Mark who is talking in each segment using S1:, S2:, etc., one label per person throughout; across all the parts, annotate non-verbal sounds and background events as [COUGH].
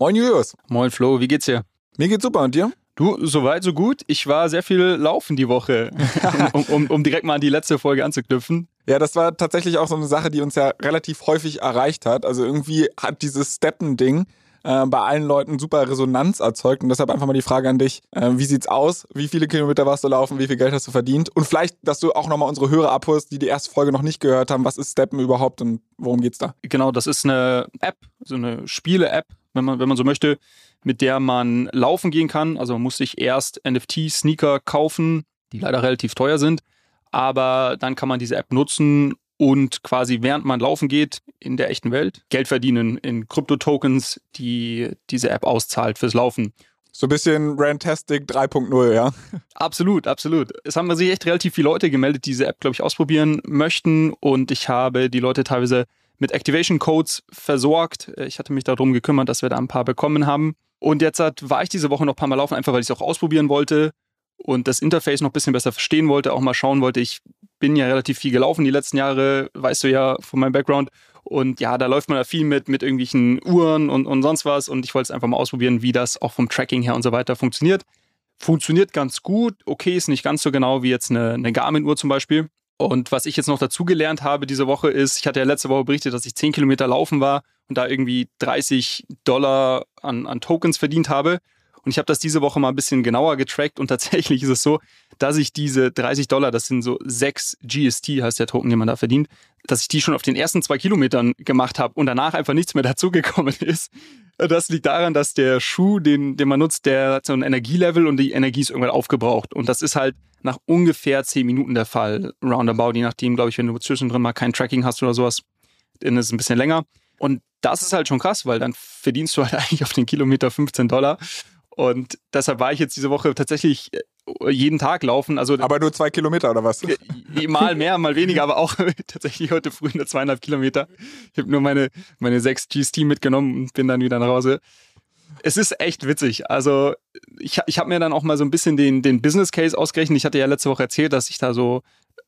S1: Moin Julius.
S2: Moin Flo, wie geht's dir?
S1: Mir geht's super und dir?
S2: Du, soweit, so gut. Ich war sehr viel laufen die Woche, um, um, um direkt mal an die letzte Folge anzuknüpfen.
S1: Ja, das war tatsächlich auch so eine Sache, die uns ja relativ häufig erreicht hat. Also irgendwie hat dieses Steppen-Ding äh, bei allen Leuten super Resonanz erzeugt. Und deshalb einfach mal die Frage an dich. Äh, wie sieht's aus? Wie viele Kilometer warst du laufen? Wie viel Geld hast du verdient? Und vielleicht, dass du auch nochmal unsere Hörer abholst, die die erste Folge noch nicht gehört haben. Was ist Steppen überhaupt und worum geht's da?
S2: Genau, das ist eine App, so eine Spiele-App, wenn man, wenn man so möchte, mit der man laufen gehen kann. Also man muss sich erst NFT-Sneaker kaufen, die leider relativ teuer sind. Aber dann kann man diese App nutzen und quasi während man laufen geht in der echten Welt Geld verdienen in Krypto-Tokens, die diese App auszahlt fürs Laufen.
S1: So ein bisschen Rantastic 3.0, ja?
S2: Absolut, absolut. Es haben sich echt relativ viele Leute gemeldet, die diese App, glaube ich, ausprobieren möchten. Und ich habe die Leute teilweise mit Activation Codes versorgt. Ich hatte mich darum gekümmert, dass wir da ein paar bekommen haben. Und jetzt war ich diese Woche noch ein paar Mal laufen, einfach weil ich es auch ausprobieren wollte und das Interface noch ein bisschen besser verstehen wollte, auch mal schauen wollte. Ich bin ja relativ viel gelaufen die letzten Jahre, weißt du ja von meinem Background. Und ja, da läuft man da viel mit, mit irgendwelchen Uhren und, und sonst was. Und ich wollte es einfach mal ausprobieren, wie das auch vom Tracking her und so weiter funktioniert. Funktioniert ganz gut. Okay, ist nicht ganz so genau wie jetzt eine, eine Garmin-Uhr zum Beispiel. Und was ich jetzt noch dazu gelernt habe diese Woche ist, ich hatte ja letzte Woche berichtet, dass ich 10 Kilometer laufen war und da irgendwie 30 Dollar an, an Tokens verdient habe. Und ich habe das diese Woche mal ein bisschen genauer getrackt und [LAUGHS] tatsächlich ist es so, dass ich diese 30 Dollar, das sind so 6 GST, heißt der Token, den man da verdient, dass ich die schon auf den ersten zwei Kilometern gemacht habe und danach einfach nichts mehr [LAUGHS] dazugekommen ist. Das liegt daran, dass der Schuh, den, den man nutzt, der hat so ein Energielevel und die Energie ist irgendwann aufgebraucht. Und das ist halt nach ungefähr 10 Minuten der Fall, roundabout, je nachdem, glaube ich, wenn du zwischendrin mal kein Tracking hast oder sowas, dann ist es ein bisschen länger. Und das ist halt schon krass, weil dann verdienst du halt [LAUGHS] eigentlich auf den Kilometer 15 Dollar. Und deshalb war ich jetzt diese Woche tatsächlich jeden Tag laufen. Also
S1: aber nur zwei Kilometer oder was?
S2: Mal mehr, mal weniger, aber auch [LAUGHS] tatsächlich heute früh nur zweieinhalb Kilometer. Ich habe nur meine, meine sechs GST mitgenommen und bin dann wieder nach Hause. Es ist echt witzig. Also ich, ich habe mir dann auch mal so ein bisschen den, den Business Case ausgerechnet. Ich hatte ja letzte Woche erzählt, dass ich da so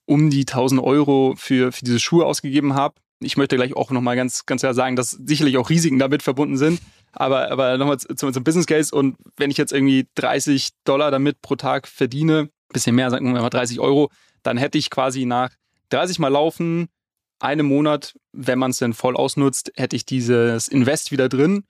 S2: um die 1000 Euro für, für diese Schuhe ausgegeben habe. Ich möchte gleich auch nochmal ganz, ganz klar sagen, dass sicherlich auch Risiken damit verbunden sind. Aber, aber nochmal zum, zum Business Case. Und wenn ich jetzt irgendwie 30 Dollar damit pro Tag verdiene, bisschen mehr, sagen wir mal 30 Euro, dann hätte ich quasi nach 30 Mal laufen, einem Monat, wenn man es denn voll ausnutzt, hätte ich dieses Invest wieder drin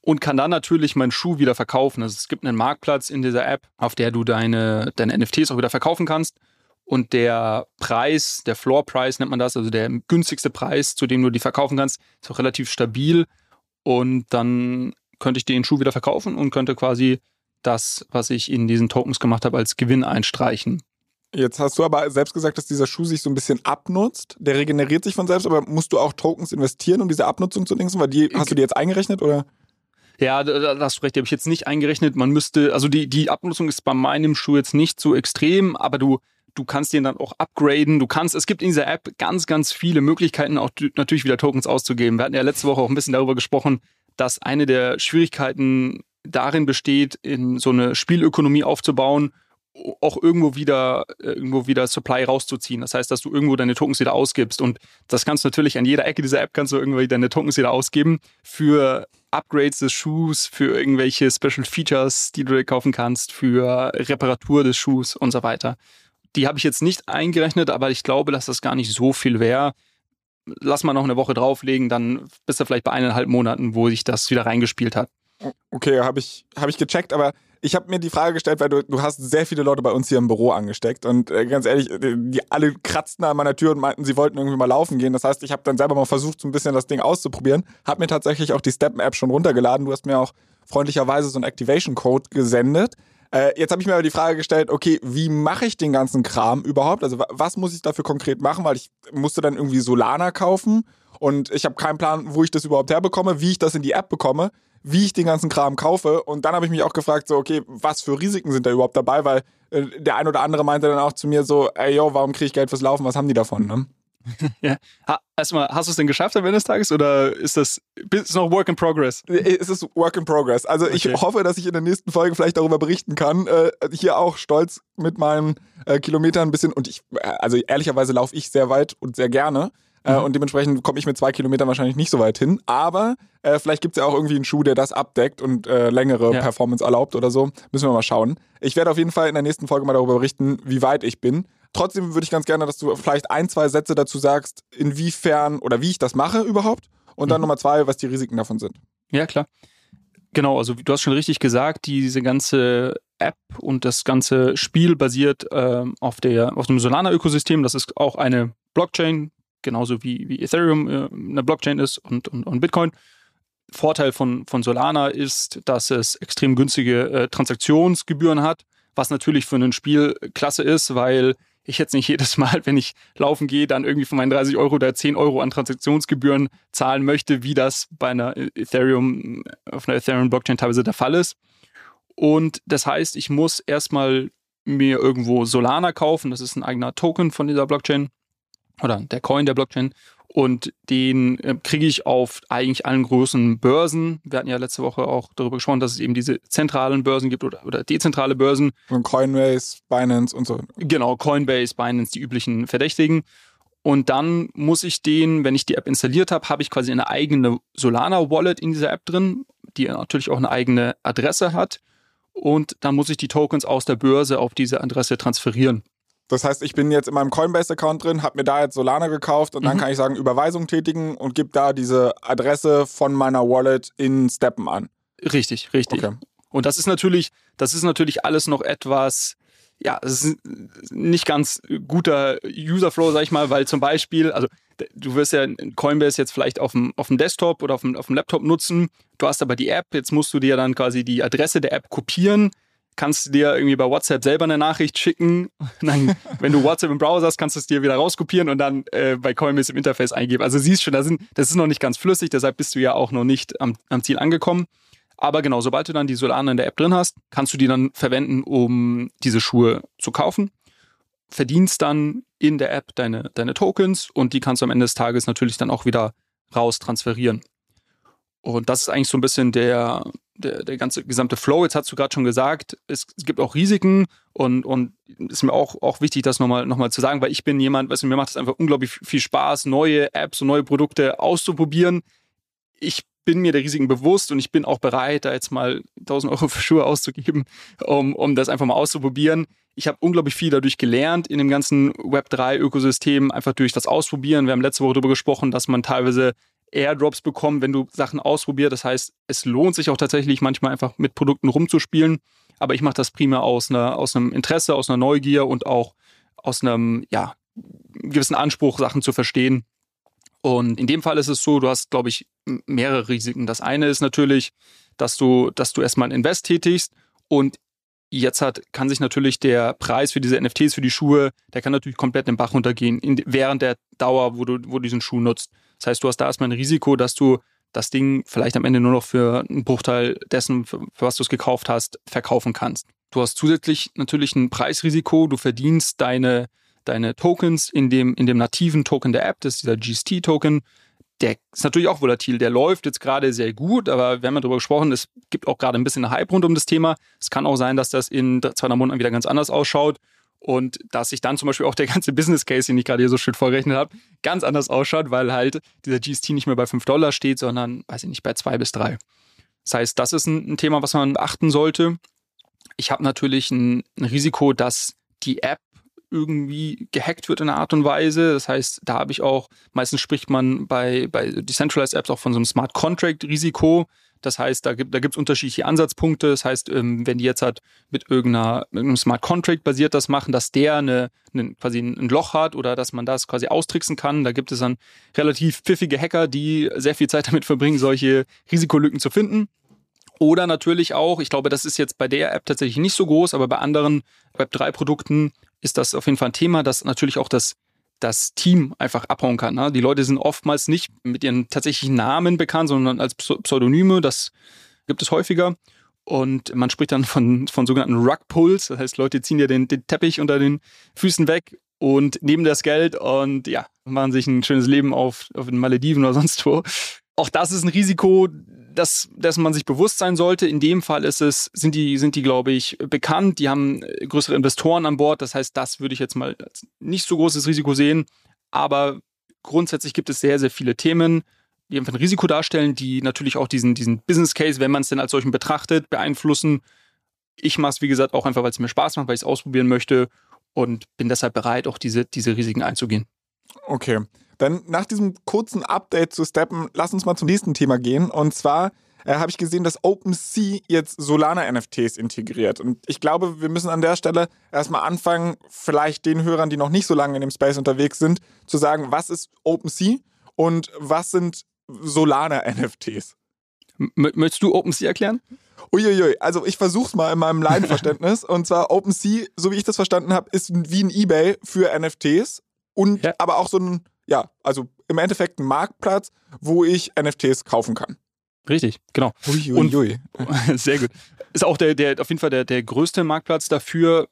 S2: und kann dann natürlich meinen Schuh wieder verkaufen. Also es gibt einen Marktplatz in dieser App, auf der du deine, deine NFTs auch wieder verkaufen kannst. Und der Preis, der Floor Price nennt man das, also der günstigste Preis, zu dem du die verkaufen kannst, ist auch relativ stabil. Und dann könnte ich den Schuh wieder verkaufen und könnte quasi das, was ich in diesen Tokens gemacht habe, als Gewinn einstreichen.
S1: Jetzt hast du aber selbst gesagt, dass dieser Schuh sich so ein bisschen abnutzt. Der regeneriert sich von selbst, aber musst du auch Tokens investieren, um diese Abnutzung zu denken? Weil die hast du die jetzt eingerechnet oder?
S2: Ja, da, hast du recht, die habe ich jetzt nicht eingerechnet. Man müsste, also die, die Abnutzung ist bei meinem Schuh jetzt nicht so extrem, aber du, du kannst den dann auch upgraden. Du kannst, es gibt in dieser App ganz, ganz viele Möglichkeiten, auch natürlich wieder Tokens auszugeben. Wir hatten ja letzte Woche auch ein bisschen darüber gesprochen, dass eine der Schwierigkeiten darin besteht, in so eine Spielökonomie aufzubauen, auch irgendwo wieder, irgendwo wieder Supply rauszuziehen. Das heißt, dass du irgendwo deine Tokens wieder ausgibst. Und das kannst du natürlich an jeder Ecke dieser App kannst du irgendwie deine Tokens wieder ausgeben für Upgrades des Schuhs, für irgendwelche Special Features, die du dir kaufen kannst, für Reparatur des Schuhs und so weiter. Die habe ich jetzt nicht eingerechnet, aber ich glaube, dass das gar nicht so viel wäre. Lass mal noch eine Woche drauflegen, dann bist du vielleicht bei eineinhalb Monaten, wo sich das wieder reingespielt hat.
S1: Okay, habe ich, hab ich gecheckt, aber ich habe mir die Frage gestellt, weil du, du hast sehr viele Leute bei uns hier im Büro angesteckt und äh, ganz ehrlich, die alle kratzten an meiner Tür und meinten, sie wollten irgendwie mal laufen gehen. Das heißt, ich habe dann selber mal versucht, so ein bisschen das Ding auszuprobieren, habe mir tatsächlich auch die Steppen-App schon runtergeladen. Du hast mir auch freundlicherweise so einen Activation-Code gesendet. Äh, jetzt habe ich mir aber die Frage gestellt, okay, wie mache ich den ganzen Kram überhaupt? Also was muss ich dafür konkret machen? Weil ich musste dann irgendwie Solana kaufen und ich habe keinen Plan, wo ich das überhaupt herbekomme, wie ich das in die App bekomme, wie ich den ganzen Kram kaufe. Und dann habe ich mich auch gefragt, so, okay, was für Risiken sind da überhaupt dabei? Weil äh, der ein oder andere meinte dann auch zu mir so, ey, yo, warum kriege ich Geld fürs Laufen? Was haben die davon, ne? [LAUGHS]
S2: ja. Ha, erstmal, hast du es denn geschafft am Ende des Tages oder ist das ist noch Work in Progress?
S1: Es ist Work in Progress. Also okay. ich hoffe, dass ich in der nächsten Folge vielleicht darüber berichten kann. Äh, hier auch stolz mit meinen äh, Kilometern ein bisschen und ich, äh, also ehrlicherweise laufe ich sehr weit und sehr gerne. Äh, mhm. und dementsprechend komme ich mit zwei Kilometern wahrscheinlich nicht so weit hin. Aber äh, vielleicht gibt es ja auch irgendwie einen Schuh, der das abdeckt und äh, längere ja. Performance erlaubt oder so. Müssen wir mal schauen. Ich werde auf jeden Fall in der nächsten Folge mal darüber berichten, wie weit ich bin. Trotzdem würde ich ganz gerne, dass du vielleicht ein, zwei Sätze dazu sagst, inwiefern oder wie ich das mache überhaupt. Und dann mhm. Nummer zwei, was die Risiken davon sind.
S2: Ja, klar. Genau, also du hast schon richtig gesagt, diese ganze App und das ganze Spiel basiert äh, auf, der, auf dem Solana-Ökosystem. Das ist auch eine Blockchain, genauso wie, wie Ethereum äh, eine Blockchain ist und, und, und Bitcoin. Vorteil von, von Solana ist, dass es extrem günstige äh, Transaktionsgebühren hat, was natürlich für ein Spiel klasse ist, weil ich jetzt nicht [LAUGHS] jedes Mal, wenn ich laufen gehe, dann irgendwie von meinen 30 Euro oder 10 Euro an Transaktionsgebühren zahlen möchte, wie das bei einer Ethereum, auf einer Ethereum-Blockchain teilweise der Fall ist. Und das heißt, ich muss erstmal mir irgendwo Solana kaufen, das ist ein eigener Token von dieser Blockchain oder der Coin der Blockchain und den äh, kriege ich auf eigentlich allen großen Börsen. Wir hatten ja letzte Woche auch darüber gesprochen, dass es eben diese zentralen Börsen gibt oder, oder dezentrale Börsen.
S1: Und Coinbase, Binance und so.
S2: Genau, Coinbase, Binance, die üblichen Verdächtigen. Und dann muss ich den, wenn ich die App installiert habe, habe ich quasi eine eigene Solana-Wallet in dieser App drin, die natürlich auch eine eigene Adresse hat. Und dann muss ich die Tokens aus der Börse auf diese Adresse transferieren.
S1: Das heißt, ich bin jetzt in meinem Coinbase-Account drin, habe mir da jetzt Solana gekauft und mhm. dann kann ich sagen, Überweisung tätigen und gebe da diese Adresse von meiner Wallet in Steppen an.
S2: Richtig, richtig. Okay. Und das ist natürlich, das ist natürlich alles noch etwas, ja, es ist nicht ganz guter Userflow, sag ich mal, weil zum Beispiel, also du wirst ja Coinbase jetzt vielleicht auf dem, auf dem Desktop oder auf dem, auf dem Laptop nutzen. Du hast aber die App, jetzt musst du dir dann quasi die Adresse der App kopieren kannst du dir irgendwie bei WhatsApp selber eine Nachricht schicken. Dann, [LAUGHS] wenn du WhatsApp im Browser hast, kannst du es dir wieder rauskopieren und dann äh, bei Coinbase im Interface eingeben. Also siehst schon, da sind, das ist noch nicht ganz flüssig, deshalb bist du ja auch noch nicht am, am Ziel angekommen. Aber genau, sobald du dann die Solana in der App drin hast, kannst du die dann verwenden, um diese Schuhe zu kaufen. Verdienst dann in der App deine, deine Tokens und die kannst du am Ende des Tages natürlich dann auch wieder raus transferieren. Und das ist eigentlich so ein bisschen der, der, der ganze gesamte Flow. Jetzt hast du gerade schon gesagt, es, es, gibt auch Risiken und, und ist mir auch, auch wichtig, das nochmal noch mal zu sagen, weil ich bin jemand, weißt du, mir macht es einfach unglaublich viel Spaß, neue Apps und neue Produkte auszuprobieren. Ich bin mir der Risiken bewusst und ich bin auch bereit, da jetzt mal 1000 Euro für Schuhe auszugeben, um, um das einfach mal auszuprobieren. Ich habe unglaublich viel dadurch gelernt in dem ganzen Web3-Ökosystem, einfach durch das Ausprobieren. Wir haben letzte Woche darüber gesprochen, dass man teilweise Airdrops bekommen, wenn du Sachen ausprobierst. Das heißt, es lohnt sich auch tatsächlich manchmal einfach mit Produkten rumzuspielen. Aber ich mache das primär aus, einer, aus einem Interesse, aus einer Neugier und auch aus einem ja, gewissen Anspruch, Sachen zu verstehen. Und in dem Fall ist es so, du hast, glaube ich, mehrere Risiken. Das eine ist natürlich, dass du, dass du erstmal ein Invest tätigst und jetzt hat, kann sich natürlich der Preis für diese NFTs, für die Schuhe, der kann natürlich komplett den Bach runtergehen in, während der Dauer, wo du, wo du diesen Schuh nutzt. Das heißt, du hast da erstmal ein Risiko, dass du das Ding vielleicht am Ende nur noch für einen Bruchteil dessen, für, was du es gekauft hast, verkaufen kannst. Du hast zusätzlich natürlich ein Preisrisiko, du verdienst deine, deine Tokens in dem, in dem nativen Token der App, das ist dieser GST-Token. Der ist natürlich auch volatil, der läuft jetzt gerade sehr gut, aber wir haben ja darüber gesprochen, es gibt auch gerade ein bisschen Hype rund um das Thema. Es kann auch sein, dass das in zwei drei Monaten wieder ganz anders ausschaut und dass sich dann zum Beispiel auch der ganze Business Case, den ich gerade hier so schön vorgerechnet habe, ganz anders ausschaut, weil halt dieser GST nicht mehr bei 5 Dollar steht, sondern, weiß ich nicht, bei 2 bis 3. Das heißt, das ist ein, Thema, was man beachten sollte. Ich habe natürlich ein, ein Risiko, dass die App irgendwie gehackt wird in einer Art und Weise. Das heißt, da habe ich auch, meistens spricht man bei, bei Decentralized Apps auch von so einem Smart Contract Risiko. Das heißt, da gibt da gibt's unterschiedliche Ansatzpunkte. Das heißt, ähm, wenn die jetzt halt mit irgendeiner, irgendeinem Smart Contract basiert das machen, dass der eine, eine, quasi ein Loch hat oder dass man das quasi austricksen kann, da gibt es dann relativ pfiffige Hacker, die sehr viel Zeit [LAUGHS] damit verbringen, solche Risikolücken zu finden. Oder natürlich auch, ich glaube, das ist jetzt bei der App tatsächlich nicht so groß, aber bei anderen Web3-Produkten ist das auf jeden Fall ein Thema, dass natürlich auch das, das Team einfach abhauen kann. Ne? Die Leute sind oftmals nicht mit ihren tatsächlichen Namen bekannt, sondern als Pseudonyme. Das gibt es häufiger. Und man spricht dann von, von sogenannten Rug-Pulls. Das heißt, Leute ziehen ja den, den Teppich unter den Füßen weg und nehmen das Geld und ja, machen sich ein schönes Leben auf, auf den Malediven oder sonst wo. Auch das ist ein Risiko, das, dessen man sich bewusst sein sollte. In dem Fall ist es, sind die, sind die, glaube ich, bekannt. Die haben äh, größere Investoren an Bord. Das heißt, das würde ich jetzt mal als nicht so großes Risiko sehen. Aber grundsätzlich gibt es sehr, sehr viele Themen, die einfach ein Risiko darstellen, die natürlich auch diesen, diesen Business Case, wenn man es denn als solchen betrachtet, beeinflussen. Ich mache es, wie gesagt, auch einfach, weil es mir Spaß macht, weil ich es ausprobieren möchte und bin deshalb bereit, auch diese, diese Risiken einzugehen.
S1: Okay. Dann nach diesem kurzen Update zu Steppen, lass uns mal zum nächsten Thema gehen. Und zwar äh, habe ich gesehen, dass OpenSea jetzt Solana-NFTs integriert. Und ich glaube, wir müssen an der Stelle erstmal anfangen, vielleicht den Hörern, die noch nicht so lange in dem Space unterwegs sind, zu sagen, was ist OpenSea und was sind Solana-NFTs?
S2: Möchtest du OpenSea erklären?
S1: Uiuiui, also ich versuch's mal in meinem Laienverständnis. [LAUGHS] und zwar OpenSea, so wie ich das verstanden habe, ist wie ein Ebay für NFTs und ja. aber auch so ein ja, also im Endeffekt ein Marktplatz, wo ich NFTs kaufen kann.
S2: Richtig, genau.
S1: Ui, ui, ui.
S2: Und, [LAUGHS] sehr gut. Ist auch der, der auf jeden Fall der, der größte Marktplatz dafür.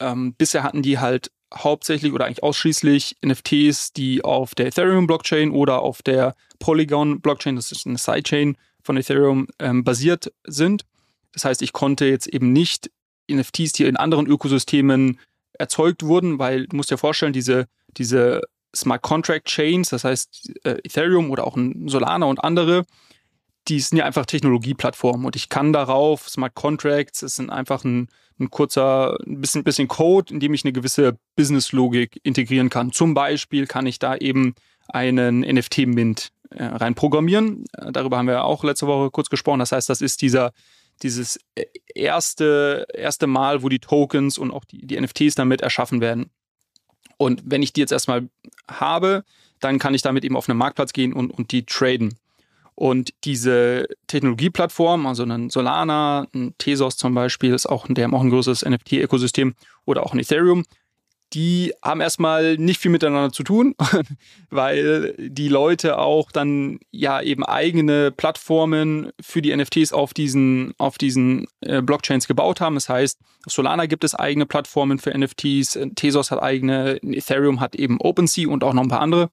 S2: Ähm, bisher hatten die halt hauptsächlich oder eigentlich ausschließlich NFTs, die auf der Ethereum-Blockchain oder auf der Polygon-Blockchain, das ist eine Sidechain von Ethereum, ähm, basiert sind. Das heißt, ich konnte jetzt eben nicht NFTs, die in anderen Ökosystemen erzeugt wurden, weil du musst dir vorstellen, diese, diese Smart Contract Chains, das heißt äh, Ethereum oder auch ein Solana und andere, die sind ja einfach Technologieplattformen und ich kann darauf Smart Contracts, das sind einfach ein, ein kurzer, ein bisschen, bisschen Code, in dem ich eine gewisse Business-Logik integrieren kann. Zum Beispiel kann ich da eben einen NFT-Mint äh, rein programmieren. Äh, darüber haben wir auch letzte Woche kurz gesprochen. Das heißt, das ist dieser dieses äh, erste, erste Mal, wo die Tokens und auch die, die NFTs damit erschaffen werden. Und wenn ich die jetzt erstmal habe, dann kann ich damit eben auf einen Marktplatz gehen und, und die traden. Und diese Technologieplattform, also ein Solana, ein Tesos zum Beispiel, ist auch, die haben auch ein größeres NFT-Ökosystem oder auch ein Ethereum, die haben erstmal nicht viel miteinander zu tun, [LAUGHS] weil die Leute auch dann ja eben eigene Plattformen für die NFTs auf diesen, auf diesen äh, Blockchains gebaut haben. Das heißt, auf Solana gibt es eigene Plattformen für NFTs, Tezos hat eigene, Ethereum hat eben OpenSea und auch noch ein paar andere.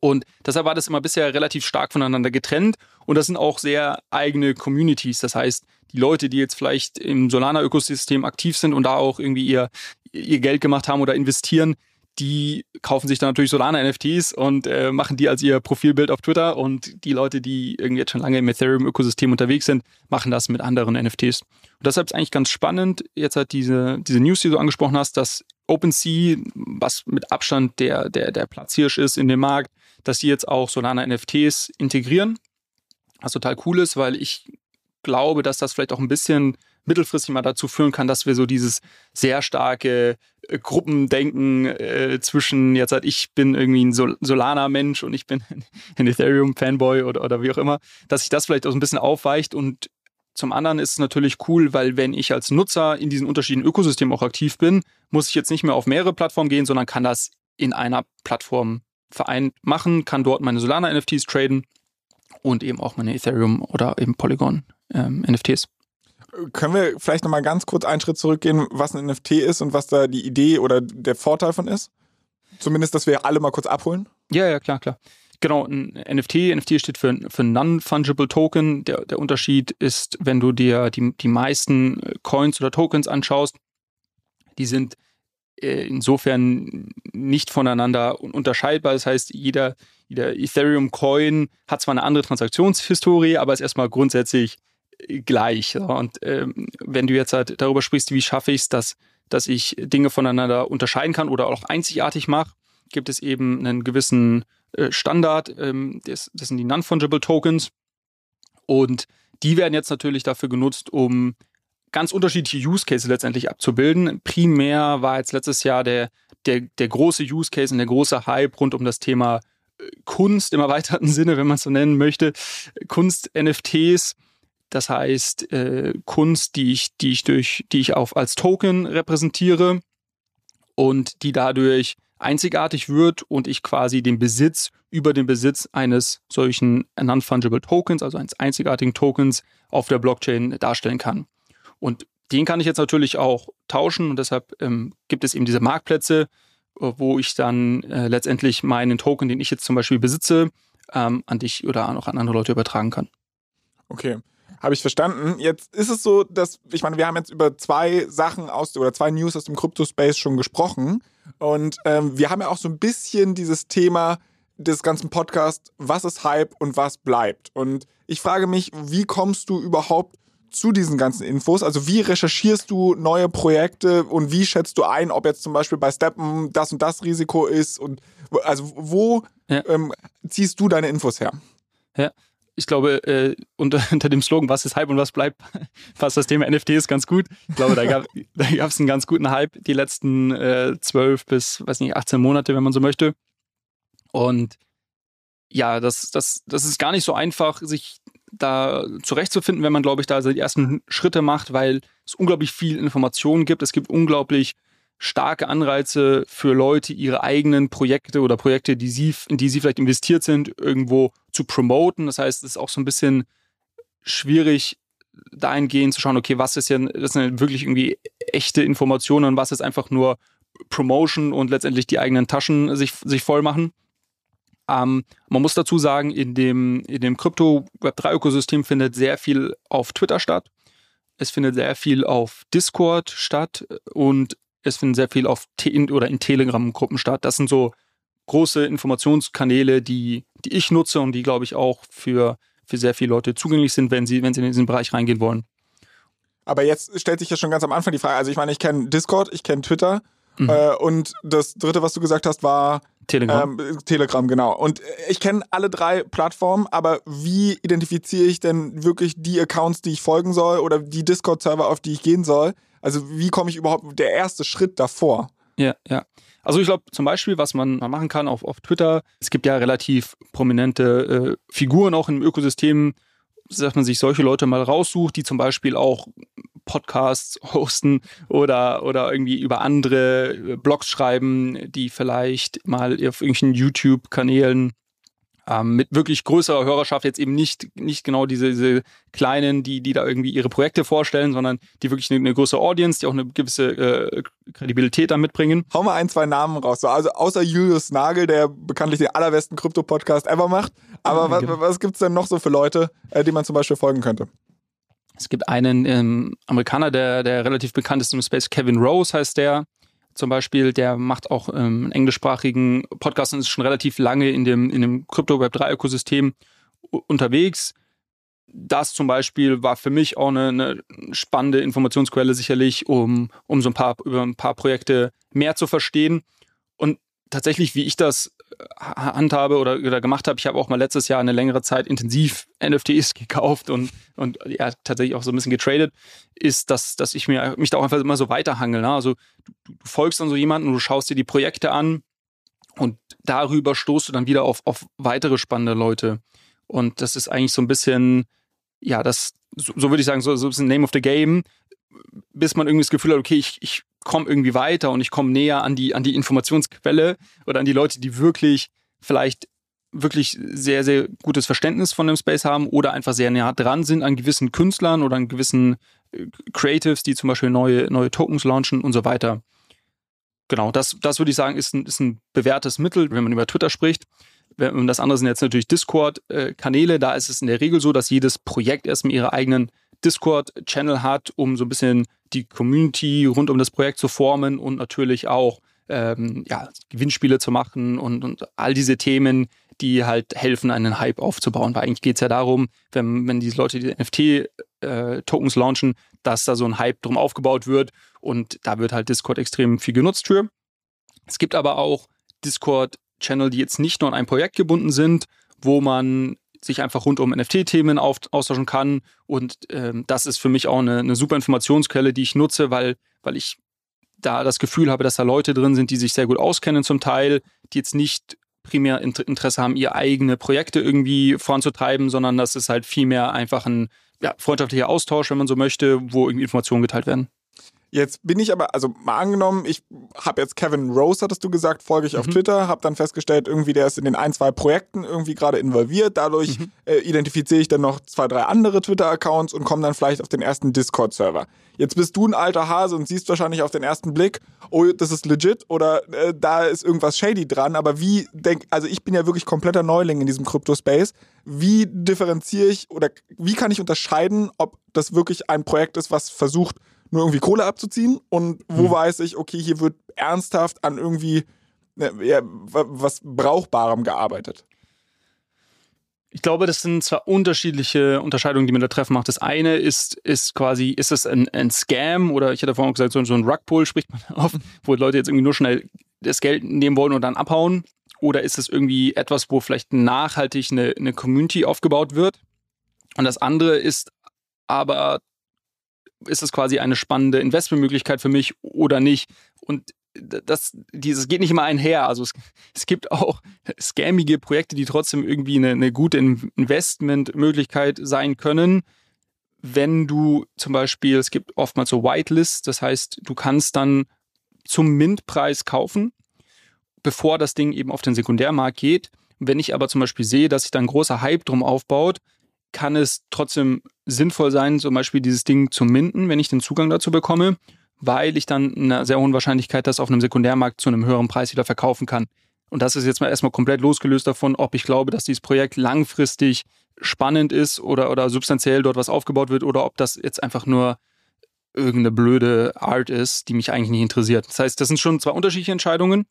S2: Und deshalb war das immer bisher relativ stark voneinander getrennt. Und das sind auch sehr eigene Communities. Das heißt, die Leute, die jetzt vielleicht im Solana-Ökosystem aktiv sind und da auch irgendwie ihr, ihr Geld gemacht haben oder investieren, die kaufen sich dann natürlich Solana-NFTs und äh, machen die als ihr Profilbild auf Twitter. Und die Leute, die irgendwie jetzt schon lange im Ethereum-Ökosystem unterwegs sind, machen das mit anderen NFTs. Und deshalb ist eigentlich ganz spannend, jetzt halt diese, diese News, die du angesprochen hast, dass OpenSea, was mit Abstand der, der, der Platzhirsch ist in dem Markt, dass die jetzt auch Solana-NFTs integrieren. Was total cool ist, weil ich glaube, dass das vielleicht auch ein bisschen mittelfristig mal dazu führen kann, dass wir so dieses sehr starke äh, Gruppendenken äh, zwischen jetzt halt ich bin irgendwie ein Sol Solana-Mensch und ich bin [LAUGHS] ein Ethereum-Fanboy oder, oder wie auch immer, dass sich das vielleicht auch ein bisschen aufweicht. Und zum anderen ist es natürlich cool, weil wenn ich als Nutzer in diesen unterschiedlichen Ökosystemen auch aktiv bin, muss ich jetzt nicht mehr auf mehrere Plattformen gehen, sondern kann das in einer Plattform vereint machen, kann dort meine Solana-NFTs traden und eben auch meine Ethereum oder eben Polygon ähm, NFTs.
S1: Können wir vielleicht nochmal ganz kurz einen Schritt zurückgehen, was ein NFT ist und was da die Idee oder der Vorteil von ist? Zumindest, dass wir alle mal kurz abholen.
S2: Ja, ja, klar, klar. Genau, ein NFT. NFT steht für, für Non-Fungible Token. Der, der Unterschied ist, wenn du dir die, die meisten Coins oder Tokens anschaust, die sind insofern nicht voneinander unterscheidbar. Das heißt, jeder, jeder Ethereum-Coin hat zwar eine andere Transaktionshistorie, aber ist erstmal grundsätzlich äh, gleich. Und ähm, wenn du jetzt halt darüber sprichst, wie schaffe ich es, dass, dass ich Dinge voneinander unterscheiden kann oder auch einzigartig mache, gibt es eben einen gewissen äh, Standard. Ähm, das, das sind die Non-Fungible Tokens. Und die werden jetzt natürlich dafür genutzt, um ganz unterschiedliche Use Cases letztendlich abzubilden. Primär war jetzt letztes Jahr der, der, der große Use Case und der große Hype rund um das Thema äh, Kunst im erweiterten [LAUGHS] Sinne, wenn man es so nennen möchte. Kunst-NFTs. Das heißt, äh, Kunst, die ich, die ich durch, die ich auf als Token repräsentiere und die dadurch einzigartig wird und ich quasi den Besitz über den Besitz eines solchen Non-Fungible Tokens, also eines einzigartigen Tokens auf der Blockchain darstellen kann. Und den kann ich jetzt natürlich auch tauschen und deshalb ähm, gibt es eben diese Marktplätze, äh, wo ich dann äh, letztendlich meinen Token, den ich jetzt zum Beispiel besitze, ähm, an dich oder auch an andere Leute übertragen kann.
S1: Okay. Habe ich verstanden. Jetzt ist es so, dass, ich meine, wir haben jetzt über zwei Sachen aus oder zwei News aus dem Crypto-Space schon gesprochen. Und ähm, wir haben ja auch so ein bisschen dieses Thema des ganzen Podcasts, was ist Hype und was bleibt. Und ich frage mich, wie kommst du überhaupt zu diesen ganzen Infos? Also wie recherchierst du neue Projekte und wie schätzt du ein, ob jetzt zum Beispiel bei Steppen das und das Risiko ist und also wo ja. ähm, ziehst du deine Infos her?
S2: Ja, ich glaube, äh, unter, [LAUGHS] unter dem Slogan, was ist Hype und was bleibt, [LAUGHS] passt das Thema NFT ist ganz gut. Ich glaube, da gab [LAUGHS] es einen ganz guten Hype die letzten äh, zwölf äh, bis, weiß nicht, 18 Monate, wenn man so möchte. Und ja, das, das, das ist gar nicht so einfach, sich da zurechtzufinden, wenn man, glaube ich, da die ersten Schritte macht, weil es unglaublich viel Informationen gibt. Es gibt unglaublich starke Anreize für Leute, ihre eigenen Projekte oder Projekte, die sie, in die sie vielleicht investiert sind, irgendwo zu promoten. Das heißt, es ist auch so ein bisschen schwierig, dahingehend zu schauen, okay, was ist ja, das sind wirklich irgendwie echte Informationen und was ist einfach nur Promotion und letztendlich die eigenen Taschen sich, sich voll machen. Ähm, man muss dazu sagen, in dem, in dem Krypto-Web3-Ökosystem findet sehr viel auf Twitter statt. Es findet sehr viel auf Discord statt und es findet sehr viel auf Te oder in Telegram-Gruppen statt. Das sind so große Informationskanäle, die, die ich nutze und die, glaube ich, auch für, für sehr viele Leute zugänglich sind, wenn sie, wenn sie in diesen Bereich reingehen wollen.
S1: Aber jetzt stellt sich ja schon ganz am Anfang die Frage, also ich meine, ich kenne Discord, ich kenne Twitter mhm. äh, und das dritte, was du gesagt hast, war
S2: Telegram.
S1: Ähm, Telegram, genau. Und ich kenne alle drei Plattformen, aber wie identifiziere ich denn wirklich die Accounts, die ich folgen soll oder die Discord-Server, auf die ich gehen soll? Also wie komme ich überhaupt der erste Schritt davor?
S2: Ja, ja. Also ich glaube zum Beispiel, was man machen kann auf, auf Twitter, es gibt ja relativ prominente äh, Figuren auch im Ökosystem, dass man sich solche Leute mal raussucht, die zum Beispiel auch Podcasts [LAUGHS] hosten oder, oder irgendwie über andere äh, Blogs schreiben, die vielleicht mal auf irgendwelchen YouTube-Kanälen ähm, mit wirklich größerer Hörerschaft jetzt eben nicht, nicht genau diese, diese kleinen, die, die da irgendwie ihre Projekte vorstellen, sondern die wirklich eine, eine größere Audience, die auch eine gewisse äh, Kredibilität da mitbringen.
S1: Hau mal ein, zwei Namen raus. So, also außer Julius Nagel, der bekanntlich den allerbesten Krypto-Podcast ever macht. Aber was, genau. was gibt's denn noch so für Leute, äh, die man zum Beispiel folgen könnte?
S2: Es gibt einen ähm, Amerikaner, der, der relativ bekannt ist im Space, Kevin Rose heißt der zum Beispiel, der macht auch ähm, einen englischsprachigen Podcast und ist schon relativ lange in dem, in dem Crypto-Web3-Ökosystem unterwegs. Das zum Beispiel war für mich auch eine, eine, spannende Informationsquelle sicherlich, um, um so ein paar, über ein paar Projekte mehr zu verstehen. Und tatsächlich, wie ich das handhabe oder, oder gemacht habe, ich habe auch mal letztes Jahr eine längere Zeit intensiv NFTs [LAUGHS] gekauft und, und ja, tatsächlich auch so ein bisschen getradet, ist, dass, dass ich mir, mich da auch einfach immer so weiterhangel. Ne? Also du, du folgst dann so jemanden du schaust dir die Projekte an und darüber stoßt du dann wieder auf, auf weitere spannende Leute. Und das ist eigentlich so ein bisschen, ja, das, so, so würde ich sagen, so, so ein bisschen Name of the Game, bis man irgendwie das Gefühl hat, okay, ich, ich komme irgendwie weiter und ich komme näher an die, an die Informationsquelle oder an die Leute, die wirklich vielleicht wirklich sehr, sehr gutes Verständnis von dem Space haben oder einfach sehr nah dran sind an gewissen Künstlern oder an gewissen äh, Creatives, die zum Beispiel neue, neue Tokens launchen und so weiter. Genau, das, das würde ich sagen, ist ein, ist ein bewährtes Mittel, wenn man über Twitter spricht. Und das andere sind jetzt natürlich Discord-Kanäle. Da ist es in der Regel so, dass jedes Projekt erstmal ihre eigenen Discord-Channel hat, um so ein bisschen die Community rund um das Projekt zu formen und natürlich auch ähm, ja, Gewinnspiele zu machen und, und all diese Themen, die halt helfen, einen Hype aufzubauen. Weil eigentlich geht es ja darum, wenn, wenn diese Leute die NFT-Tokens äh, launchen, dass da so ein Hype drum aufgebaut wird und da wird halt Discord extrem viel genutzt für. Es gibt aber auch Discord-Channel, die jetzt nicht nur an ein Projekt gebunden sind, wo man sich einfach rund um NFT-Themen austauschen kann. Und ähm, das ist für mich auch eine, eine super Informationsquelle, die ich nutze, weil, weil ich da das Gefühl habe, dass da Leute drin sind, die sich sehr gut auskennen zum Teil, die jetzt nicht primär Interesse haben, ihre eigene Projekte irgendwie voranzutreiben, sondern das ist halt vielmehr einfach ein ja, freundschaftlicher Austausch, wenn man so möchte, wo irgendwie Informationen geteilt werden.
S1: Jetzt bin ich aber, also mal angenommen, ich habe jetzt Kevin Rose, hattest du gesagt, folge ich mhm. auf Twitter, habe dann festgestellt, irgendwie der ist in den ein, zwei Projekten irgendwie gerade involviert. Dadurch mhm. äh, identifiziere ich dann noch zwei, drei andere Twitter-Accounts und komme dann vielleicht auf den ersten Discord-Server. Jetzt bist du ein alter Hase und siehst wahrscheinlich auf den ersten Blick, oh, das ist legit oder äh, da ist irgendwas shady dran. Aber wie denk, also ich bin ja wirklich kompletter Neuling in diesem Crypto-Space. Wie differenziere ich oder wie kann ich unterscheiden, ob das wirklich ein Projekt ist, was versucht, nur irgendwie Kohle abzuziehen und wo mhm. weiß ich, okay, hier wird ernsthaft an irgendwie ne, ja, was Brauchbarem gearbeitet.
S2: Ich glaube, das sind zwar unterschiedliche Unterscheidungen, die man da treffen macht. Das eine ist, ist quasi, ist es ein, ein Scam oder ich hatte vorhin gesagt, so, so ein Rugpull spricht man [LAUGHS] auf, wo Leute jetzt irgendwie nur schnell das Geld nehmen wollen und dann abhauen. Oder ist es irgendwie etwas, wo vielleicht nachhaltig eine, eine Community aufgebaut wird? Und das andere ist aber ist es quasi eine spannende Investmentmöglichkeit für mich oder nicht? Und das, dieses geht nicht immer einher. Also es, es gibt auch scammige Projekte, die trotzdem irgendwie eine, eine gute Investmentmöglichkeit sein können. Wenn du zum Beispiel, es gibt oftmals so Whitelists, das heißt, du kannst dann zum Mintpreis kaufen, bevor das Ding eben auf den Sekundärmarkt geht. Wenn ich aber zum Beispiel sehe, dass sich da ein großer Hype drum aufbaut, kann es trotzdem sinnvoll sein, zum Beispiel dieses Ding zu minden, wenn ich den Zugang dazu bekomme, weil ich dann in einer sehr hohen Wahrscheinlichkeit das auf einem Sekundärmarkt zu einem höheren Preis wieder verkaufen kann. Und das ist jetzt mal erstmal komplett losgelöst davon, ob ich glaube, dass dieses Projekt langfristig spannend ist oder, oder substanziell dort was aufgebaut wird oder ob das jetzt einfach nur irgendeine blöde Art ist, die mich eigentlich nicht interessiert. Das heißt, das sind schon zwei unterschiedliche Entscheidungen.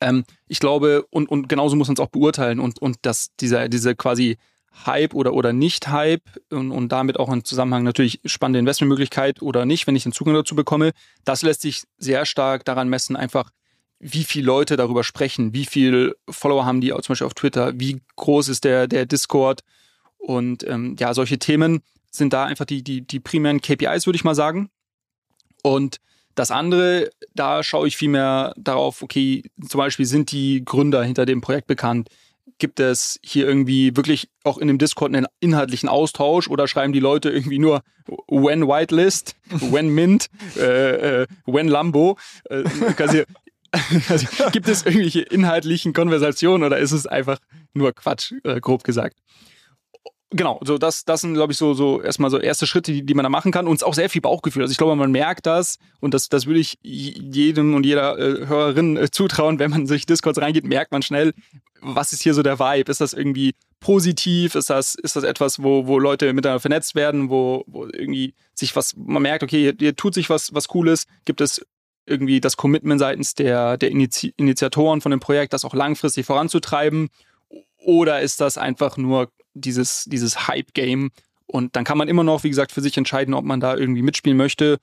S2: Ähm, ich glaube, und, und genauso muss man es auch beurteilen und, und dass dieser, diese quasi Hype oder, oder Nicht-Hype und, und damit auch im Zusammenhang natürlich spannende Investmentmöglichkeit oder nicht, wenn ich den Zugang dazu bekomme. Das lässt sich sehr stark daran messen, einfach wie viele Leute darüber sprechen, wie viele Follower haben die zum Beispiel auf Twitter, wie groß ist der, der Discord und ähm, ja, solche Themen sind da einfach die, die, die primären KPIs, würde ich mal sagen. Und das andere, da schaue ich vielmehr darauf, okay, zum Beispiel sind die Gründer hinter dem Projekt bekannt, Gibt es hier irgendwie wirklich auch in dem Discord einen inhaltlichen Austausch oder schreiben die Leute irgendwie nur when whitelist, when mint, [LAUGHS] äh, äh, when Lambo? Äh, also, [LAUGHS] gibt es irgendwelche inhaltlichen Konversationen oder ist es einfach nur Quatsch, äh, grob gesagt? Genau, so das, das sind, glaube ich, so, so erstmal so erste Schritte, die, die man da machen kann. Und es ist auch sehr viel Bauchgefühl. Also ich glaube, man merkt das und das, das würde ich jedem und jeder äh, Hörerin äh, zutrauen, wenn man sich Discords reingeht, merkt man schnell, was ist hier so der Vibe? Ist das irgendwie positiv? Ist das, ist das etwas, wo, wo Leute miteinander vernetzt werden, wo, wo irgendwie sich was, man merkt, okay, hier, hier tut sich was, was Cooles? Gibt es irgendwie das Commitment seitens der, der Initi Initiatoren von dem Projekt, das auch langfristig voranzutreiben? Oder ist das einfach nur dieses, dieses Hype-Game. Und dann kann man immer noch, wie gesagt, für sich entscheiden, ob man da irgendwie mitspielen möchte.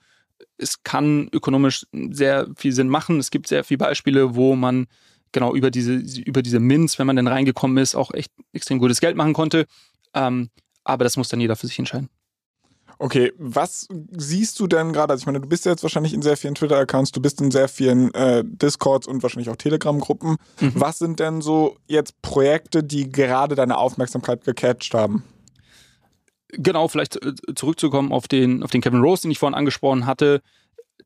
S2: Es kann ökonomisch sehr viel Sinn machen. Es gibt sehr viele Beispiele, wo man genau über diese, über diese Mints, wenn man dann reingekommen ist, auch echt extrem gutes Geld machen konnte. Ähm, aber das muss dann jeder für sich entscheiden.
S1: Okay, was siehst du denn gerade? Also ich meine, du bist ja jetzt wahrscheinlich in sehr vielen Twitter-Accounts, du bist in sehr vielen äh, Discords und wahrscheinlich auch Telegram-Gruppen. Mhm. Was sind denn so jetzt Projekte, die gerade deine Aufmerksamkeit gecatcht haben?
S2: Genau, vielleicht äh, zurückzukommen auf den, auf den Kevin Rose, den ich vorhin angesprochen hatte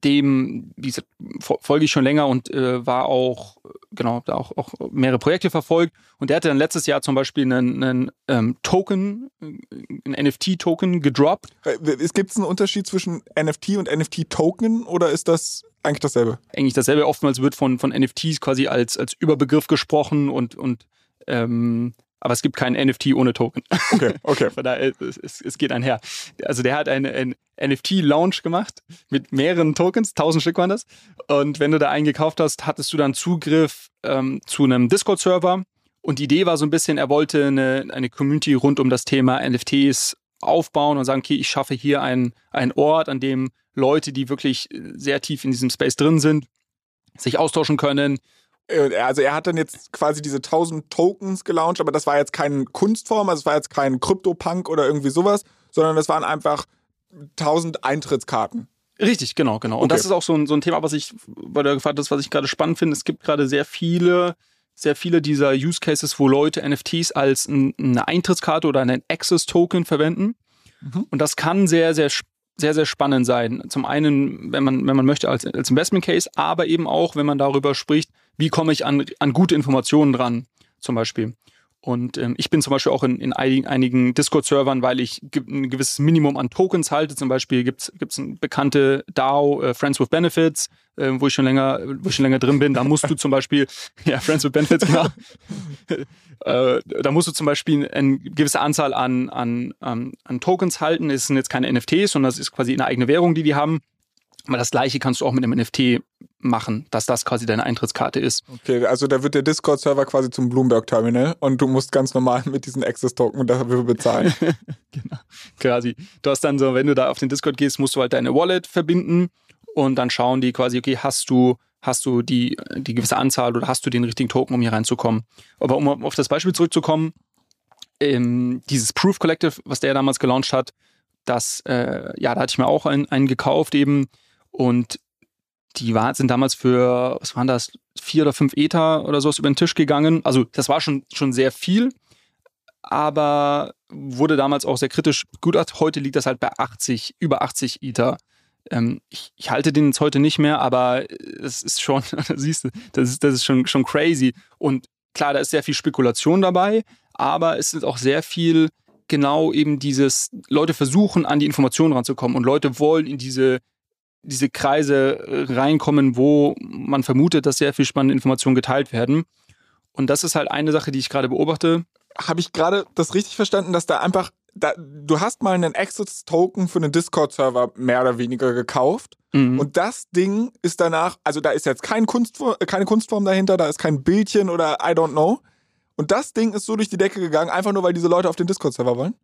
S2: dem, wie gesagt, folge ich schon länger und äh, war auch, genau, da auch, auch mehrere Projekte verfolgt. Und der hatte dann letztes Jahr zum Beispiel einen, einen ähm, Token, einen NFT-Token gedroppt.
S1: Äh, Gibt es einen Unterschied zwischen NFT und NFT-Token oder ist das eigentlich dasselbe?
S2: Eigentlich dasselbe. Oftmals wird von, von NFTs quasi als, als Überbegriff gesprochen und, und ähm, aber es gibt keinen NFT ohne Token.
S1: Okay, okay. [LAUGHS]
S2: Von daher, es, es, es geht einher. Also der hat einen, einen NFT-Launch gemacht mit mehreren Tokens, tausend Stück waren das. Und wenn du da einen gekauft hast, hattest du dann Zugriff ähm, zu einem Discord-Server. Und die Idee war so ein bisschen, er wollte eine, eine Community rund um das Thema NFTs aufbauen und sagen, okay, ich schaffe hier einen, einen Ort, an dem Leute, die wirklich sehr tief in diesem Space drin sind, sich austauschen können,
S1: also er hat dann jetzt quasi diese 1000 Tokens gelauncht, aber das war jetzt keine Kunstform, also es war jetzt kein Krypto-Punk oder irgendwie sowas, sondern das waren einfach 1000 Eintrittskarten.
S2: Richtig, genau, genau. Und okay. das ist auch so ein, so ein Thema, was ich, weil du gefragt hast, was ich gerade spannend finde. Es gibt gerade sehr viele sehr viele dieser Use Cases, wo Leute NFTs als eine Eintrittskarte oder einen Access Token verwenden. Mhm. Und das kann sehr, sehr, sehr, sehr spannend sein. Zum einen, wenn man, wenn man möchte, als, als Investment Case, aber eben auch, wenn man darüber spricht, wie komme ich an, an gute Informationen dran, zum Beispiel. Und ähm, ich bin zum Beispiel auch in, in einigen Discord-Servern, weil ich ein gewisses Minimum an Tokens halte. Zum Beispiel gibt es eine bekannte DAO, äh, Friends with Benefits, äh, wo ich schon länger, wo ich schon länger drin bin. Da musst du zum Beispiel, [LAUGHS] ja, Friends with Benefits, genau. [LAUGHS] äh, da musst du zum Beispiel eine gewisse Anzahl an, an, an, an Tokens halten. Es sind jetzt keine NFTs, sondern das ist quasi eine eigene Währung, die die haben. Aber das gleiche kannst du auch mit einem NFT machen, dass das quasi deine Eintrittskarte ist.
S1: Okay, also da wird der Discord-Server quasi zum Bloomberg-Terminal und du musst ganz normal [LAUGHS] mit diesen Access-Token dafür bezahlen. [LAUGHS]
S2: genau, quasi. Du hast dann so, wenn du da auf den Discord gehst, musst du halt deine Wallet verbinden und dann schauen die quasi, okay, hast du hast du die, die gewisse Anzahl oder hast du den richtigen Token, um hier reinzukommen. Aber um auf das Beispiel zurückzukommen, ähm, dieses Proof Collective, was der damals gelauncht hat, das, äh, ja, da hatte ich mir auch einen, einen gekauft eben, und die war, sind damals für, was waren das, vier oder fünf Ether oder sowas über den Tisch gegangen. Also das war schon, schon sehr viel, aber wurde damals auch sehr kritisch begutachtet. Heute liegt das halt bei 80, über 80 Ether. Ähm, ich, ich, halte den jetzt heute nicht mehr, aber es ist schon, [LAUGHS] siehst du, das ist, das ist schon, schon crazy. Und klar, da ist sehr viel Spekulation dabei, aber es ist auch sehr viel genau eben dieses, Leute versuchen an die Informationen ranzukommen und Leute wollen in diese diese Kreise äh, reinkommen, wo man vermutet, dass sehr viel spannende Informationen geteilt werden. Und das ist halt eine Sache, die ich gerade beobachte.
S1: Habe ich gerade das richtig verstanden, dass da einfach, da, du hast mal einen Access-Token für einen Discord-Server mehr oder weniger gekauft mhm. und das Ding ist danach, also da ist jetzt kein Kunstform, keine Kunstform dahinter, da ist kein Bildchen oder I don't know. Und das Ding ist so durch die Decke gegangen, einfach nur weil diese Leute auf den Discord-Server wollen?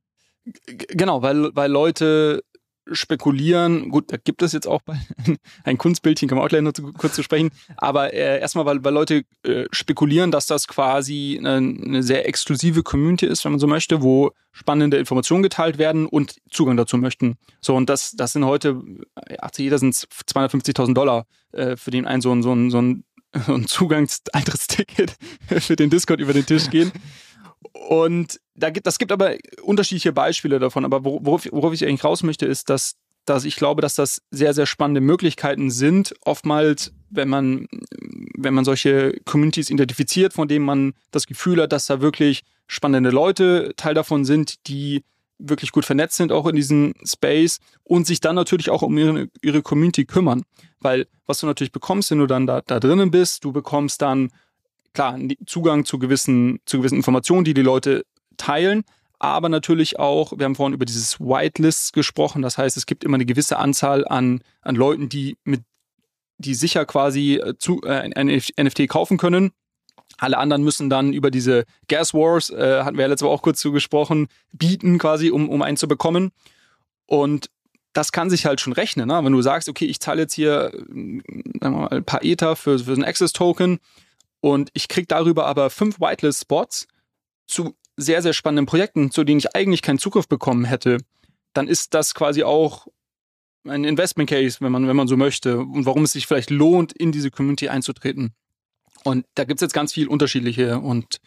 S2: Genau, weil, weil Leute spekulieren, gut, da gibt es jetzt auch [LAUGHS] ein Kunstbildchen, kann man auch gleich noch zu, kurz zu sprechen, aber äh, erstmal, weil, weil Leute äh, spekulieren, dass das quasi eine, eine, sehr exklusive Community ist, wenn man so möchte, wo spannende Informationen geteilt werden und Zugang dazu möchten. So, und das, das sind heute, 80 jeder sind 250.000 Dollar äh, für den einen so ein, so ein, so ein, [LAUGHS] so ein Zugangseintrittssticket [LAUGHS] für den Discord über den Tisch gehen. Und da gibt, das gibt aber unterschiedliche Beispiele davon. Aber worauf, worauf ich eigentlich raus möchte, ist, dass, dass ich glaube, dass das sehr, sehr spannende Möglichkeiten sind. Oftmals, wenn man, wenn man solche Communities identifiziert, von denen man das Gefühl hat, dass da wirklich spannende Leute Teil davon sind, die wirklich gut vernetzt sind, auch in diesem Space und sich dann natürlich auch um ihre, ihre Community kümmern. Weil was du natürlich bekommst, wenn du dann da, da drinnen bist, du bekommst dann klar, Zugang zu gewissen, zu gewissen Informationen, die die Leute teilen, aber natürlich auch, wir haben vorhin über dieses Whitelist gesprochen, das heißt, es gibt immer eine gewisse Anzahl an, an Leuten, die mit, die sicher quasi äh, zu, äh, ein NFT kaufen können. Alle anderen müssen dann über diese Gas Wars, äh, hatten wir ja letzte Woche auch kurz zu gesprochen, bieten quasi, um, um einen zu bekommen. Und das kann sich halt schon rechnen. Ne? Wenn du sagst, okay, ich zahle jetzt hier wir mal, ein paar Ether für, für einen Access-Token, und ich kriege darüber aber fünf Whitelist-Spots zu sehr, sehr spannenden Projekten, zu denen ich eigentlich keinen Zugriff bekommen hätte. Dann ist das quasi auch ein Investment Case, wenn man, wenn man so möchte, und warum es sich vielleicht lohnt, in diese Community einzutreten. Und da gibt es jetzt ganz viel unterschiedliche und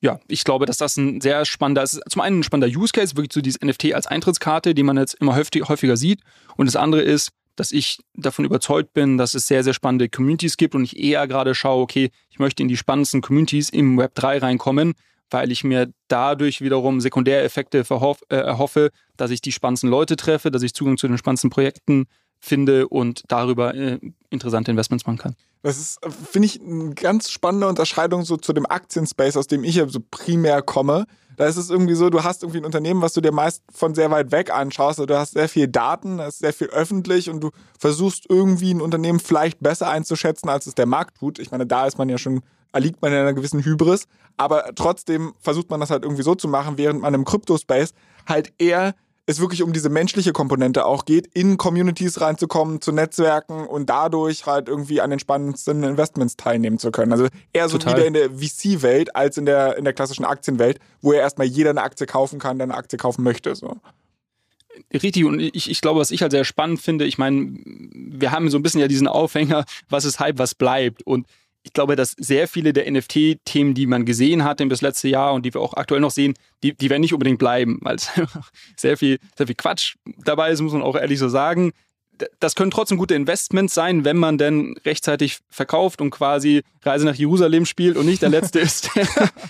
S2: ja, ich glaube, dass das ein sehr spannender, ist zum einen ein spannender Use Case, wirklich so dieses NFT als Eintrittskarte, die man jetzt immer häufiger sieht. Und das andere ist, dass ich davon überzeugt bin, dass es sehr, sehr spannende Communities gibt und ich eher gerade schaue, okay, ich möchte in die spannendsten Communities im Web 3 reinkommen, weil ich mir dadurch wiederum Sekundäreffekte äh, erhoffe, dass ich die spannendsten Leute treffe, dass ich Zugang zu den spannendsten Projekten finde und darüber äh, interessante Investments machen kann.
S1: Das ist, finde ich, eine ganz spannende Unterscheidung so zu dem Aktienspace, aus dem ich ja so primär komme. Da ist es irgendwie so, du hast irgendwie ein Unternehmen, was du dir meist von sehr weit weg anschaust. Also du hast sehr viel Daten, da ist sehr viel öffentlich und du versuchst irgendwie ein Unternehmen vielleicht besser einzuschätzen, als es der Markt tut. Ich meine, da ist man ja schon, erliegt man in einer gewissen Hybris. Aber trotzdem versucht man das halt irgendwie so zu machen, während man im Kryptospace halt eher es wirklich um diese menschliche Komponente auch geht, in Communities reinzukommen, zu Netzwerken und dadurch halt irgendwie an den spannendsten Investments teilnehmen zu können. Also eher so Total. wieder in der VC-Welt als in der, in der klassischen Aktienwelt, wo ja erstmal jeder eine Aktie kaufen kann, der eine Aktie kaufen möchte. So.
S2: Richtig, und ich, ich glaube, was ich halt sehr spannend finde, ich meine, wir haben so ein bisschen ja diesen Aufhänger, was ist Hype, was bleibt. Und ich glaube, dass sehr viele der NFT-Themen, die man gesehen hat in das letzte Jahr und die wir auch aktuell noch sehen, die, die werden nicht unbedingt bleiben, weil es [LAUGHS] sehr viel, sehr viel Quatsch dabei ist, muss man auch ehrlich so sagen. Das können trotzdem gute Investments sein, wenn man denn rechtzeitig verkauft und quasi Reise nach Jerusalem spielt und nicht der Letzte [LAUGHS] ist, der,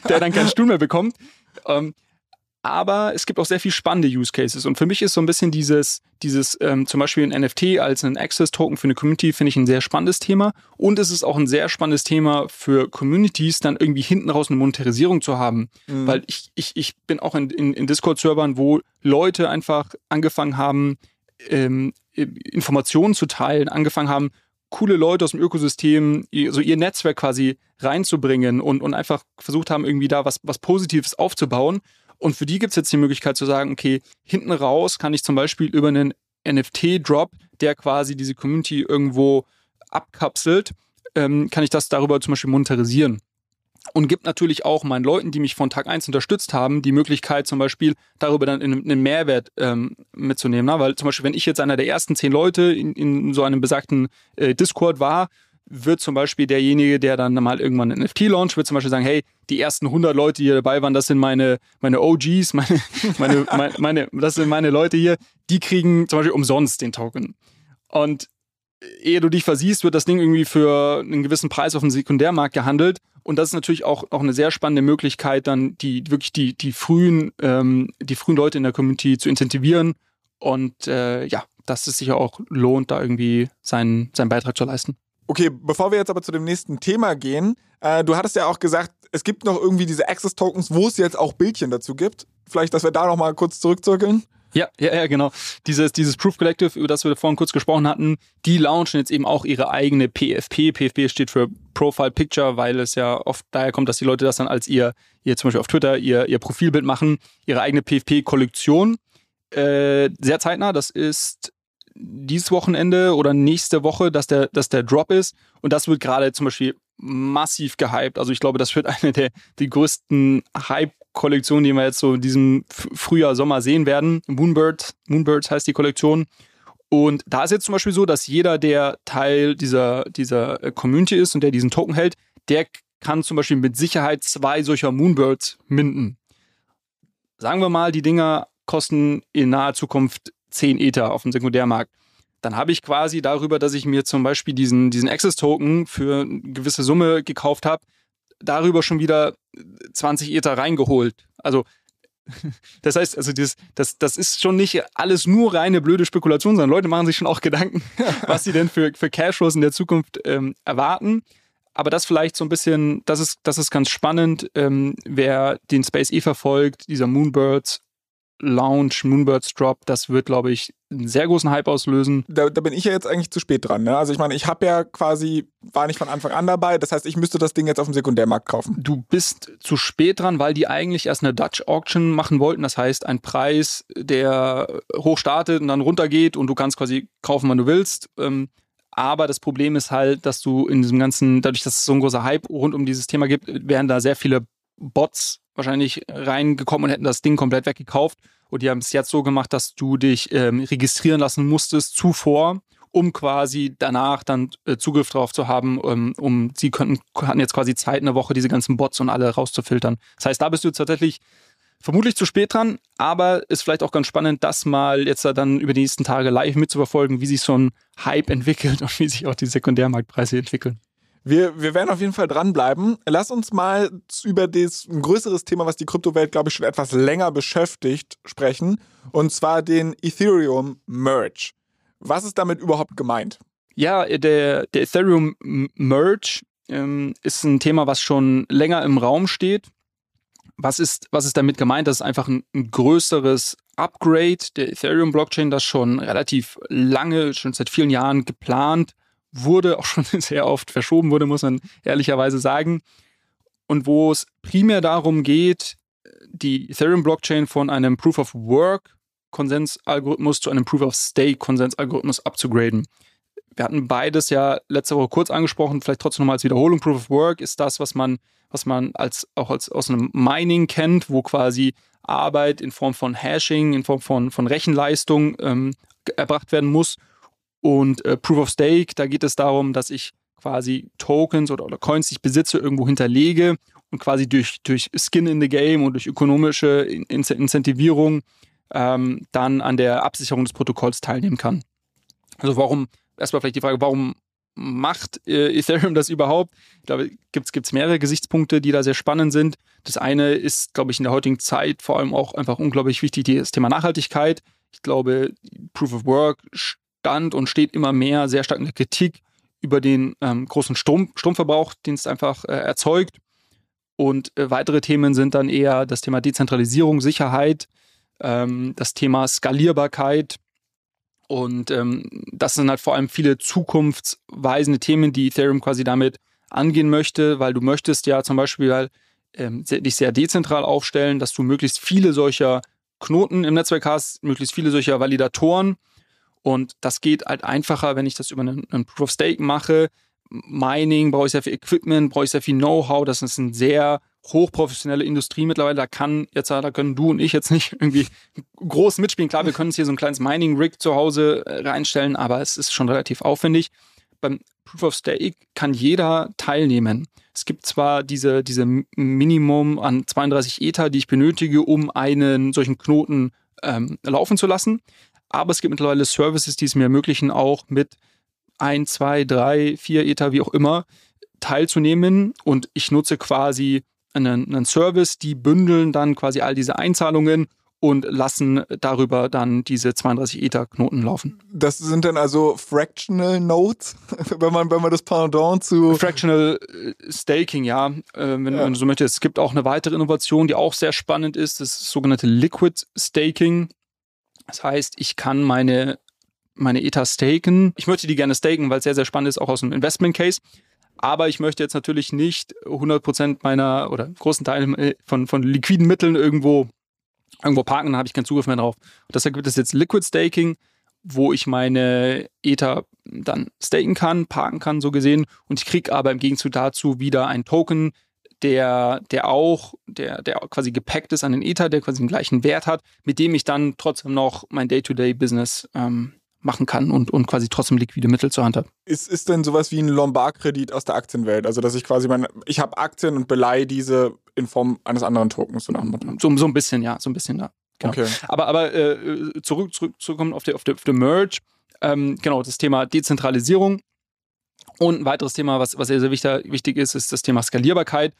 S2: der dann keinen Stuhl mehr bekommt. Ähm, aber es gibt auch sehr viel spannende Use Cases. Und für mich ist so ein bisschen dieses, dieses ähm, zum Beispiel ein NFT als ein Access-Token für eine Community, finde ich ein sehr spannendes Thema. Und es ist auch ein sehr spannendes Thema für Communities, dann irgendwie hinten raus eine Monetarisierung zu haben. Mhm. Weil ich, ich, ich bin auch in, in, in Discord-Servern, wo Leute einfach angefangen haben, ähm, Informationen zu teilen, angefangen haben, coole Leute aus dem Ökosystem, so ihr Netzwerk quasi reinzubringen und, und einfach versucht haben, irgendwie da was, was Positives aufzubauen. Und für die gibt es jetzt die Möglichkeit zu sagen, okay, hinten raus kann ich zum Beispiel über einen NFT-Drop, der quasi diese Community irgendwo abkapselt, ähm, kann ich das darüber zum Beispiel monetarisieren. Und gibt natürlich auch meinen Leuten, die mich von Tag 1 unterstützt haben, die Möglichkeit zum Beispiel darüber dann einen Mehrwert ähm, mitzunehmen. Na? Weil zum Beispiel, wenn ich jetzt einer der ersten zehn Leute in, in so einem besagten äh, Discord war wird zum Beispiel derjenige, der dann mal irgendwann ein NFT launcht, wird zum Beispiel sagen, hey, die ersten 100 Leute, die hier dabei waren, das sind meine, meine OGs, meine, [LAUGHS] meine, meine, meine, das sind meine Leute hier, die kriegen zum Beispiel umsonst den Token. Und ehe du dich versiehst, wird das Ding irgendwie für einen gewissen Preis auf dem Sekundärmarkt gehandelt. Und das ist natürlich auch, auch eine sehr spannende Möglichkeit, dann die wirklich die, die frühen, ähm, die frühen Leute in der Community zu incentivieren. Und äh, ja, dass es sich auch lohnt, da irgendwie seinen, seinen Beitrag zu leisten.
S1: Okay, bevor wir jetzt aber zu dem nächsten Thema gehen, äh, du hattest ja auch gesagt, es gibt noch irgendwie diese Access-Tokens, wo es jetzt auch Bildchen dazu gibt. Vielleicht, dass wir da nochmal kurz zurückzirkeln.
S2: Ja, ja, ja, genau. Dieses, dieses Proof Collective, über das wir vorhin kurz gesprochen hatten, die launchen jetzt eben auch ihre eigene PFP. PFP steht für Profile Picture, weil es ja oft daher kommt, dass die Leute das dann als ihr, ihr zum Beispiel auf Twitter, ihr, ihr Profilbild machen, ihre eigene PFP-Kollektion. Äh, sehr zeitnah, das ist dieses Wochenende oder nächste Woche, dass der, dass der Drop ist. Und das wird gerade zum Beispiel massiv gehypt. Also ich glaube, das wird [LAUGHS] eine der die größten Hype-Kollektionen, die wir jetzt so in diesem Frühjahr, Sommer sehen werden. Moonbird, Moonbirds heißt die Kollektion. Und da ist jetzt zum Beispiel so, dass jeder, der Teil dieser, dieser äh, Community ist und der diesen Token hält, der kann zum Beispiel mit Sicherheit zwei solcher Moonbirds minden. Sagen wir mal, die Dinger kosten in naher Zukunft 10 Ether auf dem Sekundärmarkt. Dann habe ich quasi darüber, dass ich mir zum Beispiel diesen, diesen Access-Token für eine gewisse Summe gekauft habe, darüber schon wieder 20 Ether reingeholt. Also [LAUGHS] das heißt, also das, das, das ist schon nicht alles nur reine blöde Spekulation, sondern Leute machen sich schon auch Gedanken, [LAUGHS] was sie denn für, für Cashflows in der Zukunft ähm, erwarten. Aber das vielleicht so ein bisschen, das ist, das ist ganz spannend, ähm, wer den Space E verfolgt, dieser Moonbirds Launch, Moonbirds Drop, das wird, glaube ich, einen sehr großen Hype auslösen.
S1: Da, da bin ich ja jetzt eigentlich zu spät dran. Ne? Also ich meine, ich habe ja quasi, war nicht von Anfang an dabei. Das heißt, ich müsste das Ding jetzt auf dem Sekundärmarkt kaufen.
S2: Du bist zu spät dran, weil die eigentlich erst eine Dutch Auction machen wollten. Das heißt, ein Preis, der hoch startet und dann runtergeht und du kannst quasi kaufen, wann du willst. Ähm, aber das Problem ist halt, dass du in diesem ganzen, dadurch, dass es so ein großer Hype rund um dieses Thema gibt, werden da sehr viele Bots wahrscheinlich reingekommen und hätten das Ding komplett weggekauft. Und die haben es jetzt so gemacht, dass du dich ähm, registrieren lassen musstest zuvor, um quasi danach dann äh, Zugriff drauf zu haben, ähm, um sie könnten, hatten jetzt quasi Zeit, eine Woche diese ganzen Bots und alle rauszufiltern. Das heißt, da bist du tatsächlich vermutlich zu spät dran, aber ist vielleicht auch ganz spannend, das mal jetzt dann über die nächsten Tage live mitzuverfolgen, wie sich so ein Hype entwickelt [LAUGHS] und wie sich auch die Sekundärmarktpreise entwickeln.
S1: Wir, wir werden auf jeden Fall dranbleiben. Lass uns mal über das, ein größeres Thema, was die Kryptowelt, glaube ich, schon etwas länger beschäftigt, sprechen. Und zwar den Ethereum Merge. Was ist damit überhaupt gemeint?
S2: Ja, der, der Ethereum Merge ähm, ist ein Thema, was schon länger im Raum steht. Was ist, was ist damit gemeint? Das ist einfach ein, ein größeres Upgrade der Ethereum-Blockchain, das schon relativ lange, schon seit vielen Jahren geplant wurde, auch schon [LAUGHS] sehr oft verschoben wurde, muss man ehrlicherweise sagen. Und wo es primär darum geht, die Ethereum-Blockchain von einem Proof of Work Konsensalgorithmus zu einem Proof of Stake Konsensalgorithmus abzugraden. Wir hatten beides ja letzte Woche kurz angesprochen, vielleicht trotzdem nochmal als Wiederholung. Proof of Work ist das, was man, was man als, auch als, aus einem Mining kennt, wo quasi Arbeit in Form von Hashing, in Form von, von Rechenleistung ähm, erbracht werden muss und äh, Proof of Stake, da geht es darum, dass ich quasi Tokens oder, oder Coins, die ich besitze, irgendwo hinterlege und quasi durch, durch Skin in the Game und durch ökonomische Incentivierung ähm, dann an der Absicherung des Protokolls teilnehmen kann. Also warum, erstmal vielleicht die Frage, warum macht äh, Ethereum das überhaupt? Ich glaube, gibt es mehrere Gesichtspunkte, die da sehr spannend sind. Das eine ist, glaube ich, in der heutigen Zeit vor allem auch einfach unglaublich wichtig, das Thema Nachhaltigkeit. Ich glaube, Proof of Work stand und steht immer mehr sehr stark in der Kritik über den ähm, großen Strom, Stromverbrauch, den es einfach äh, erzeugt. Und äh, weitere Themen sind dann eher das Thema Dezentralisierung, Sicherheit, ähm, das Thema Skalierbarkeit. Und ähm, das sind halt vor allem viele zukunftsweisende Themen, die Ethereum quasi damit angehen möchte, weil du möchtest ja zum Beispiel halt, ähm, dich sehr dezentral aufstellen, dass du möglichst viele solcher Knoten im Netzwerk hast, möglichst viele solcher Validatoren. Und das geht halt einfacher, wenn ich das über einen, einen Proof of Stake mache. Mining brauche ich sehr viel Equipment, brauche ich sehr viel Know-how. Das ist ein sehr hochprofessionelle Industrie mittlerweile. Da kann jetzt, da können du und ich jetzt nicht [LAUGHS] irgendwie groß mitspielen. Klar, wir können uns hier so ein kleines Mining-Rig zu Hause äh, reinstellen, aber es ist schon relativ aufwendig. Beim Proof of Stake kann jeder teilnehmen. Es gibt zwar diese, diese Minimum an 32 Ether, die ich benötige, um einen solchen Knoten ähm, laufen zu lassen, aber es gibt mittlerweile Services, die es mir ermöglichen, auch mit 1, 2, 3, 4 Ether, wie auch immer, teilzunehmen. Und ich nutze quasi einen, einen Service, die bündeln dann quasi all diese Einzahlungen und lassen darüber dann diese 32 Ether-Knoten laufen.
S1: Das sind dann also Fractional Nodes, [LAUGHS] wenn man, wenn man das Pendant zu.
S2: Fractional äh, Staking, ja, äh, wenn, ja. du so möchtest. Es gibt auch eine weitere Innovation, die auch sehr spannend ist, das, ist das sogenannte Liquid Staking. Das heißt, ich kann meine, meine Ether staken. Ich möchte die gerne staken, weil es sehr, sehr spannend ist, auch aus dem Investment Case. Aber ich möchte jetzt natürlich nicht 100% meiner oder großen Teil äh, von, von liquiden Mitteln irgendwo, irgendwo parken, dann habe ich keinen Zugriff mehr drauf. Und deshalb gibt es jetzt Liquid Staking, wo ich meine Ether dann staken kann, parken kann, so gesehen. Und ich kriege aber im Gegenzug dazu wieder einen Token, der, der auch, der, der quasi gepackt ist an den Ether, der quasi den gleichen Wert hat, mit dem ich dann trotzdem noch mein Day-to-Day-Business ähm, machen kann und, und quasi trotzdem liquide Mittel zur Hand hat.
S1: Ist, ist denn sowas wie ein Lombard-Kredit aus der Aktienwelt? Also, dass ich quasi meine, ich habe Aktien und beleihe diese in Form eines anderen Tokens, so nach dem Motto.
S2: So, so ein bisschen, ja, so ein bisschen, ja. Genau. Okay. Aber, aber äh, zurück, zurück, zurückkommen auf die, auf die, auf die Merge. Ähm, genau, das Thema Dezentralisierung. Und ein weiteres Thema, was, was sehr, sehr wichtig, wichtig ist, ist das Thema Skalierbarkeit.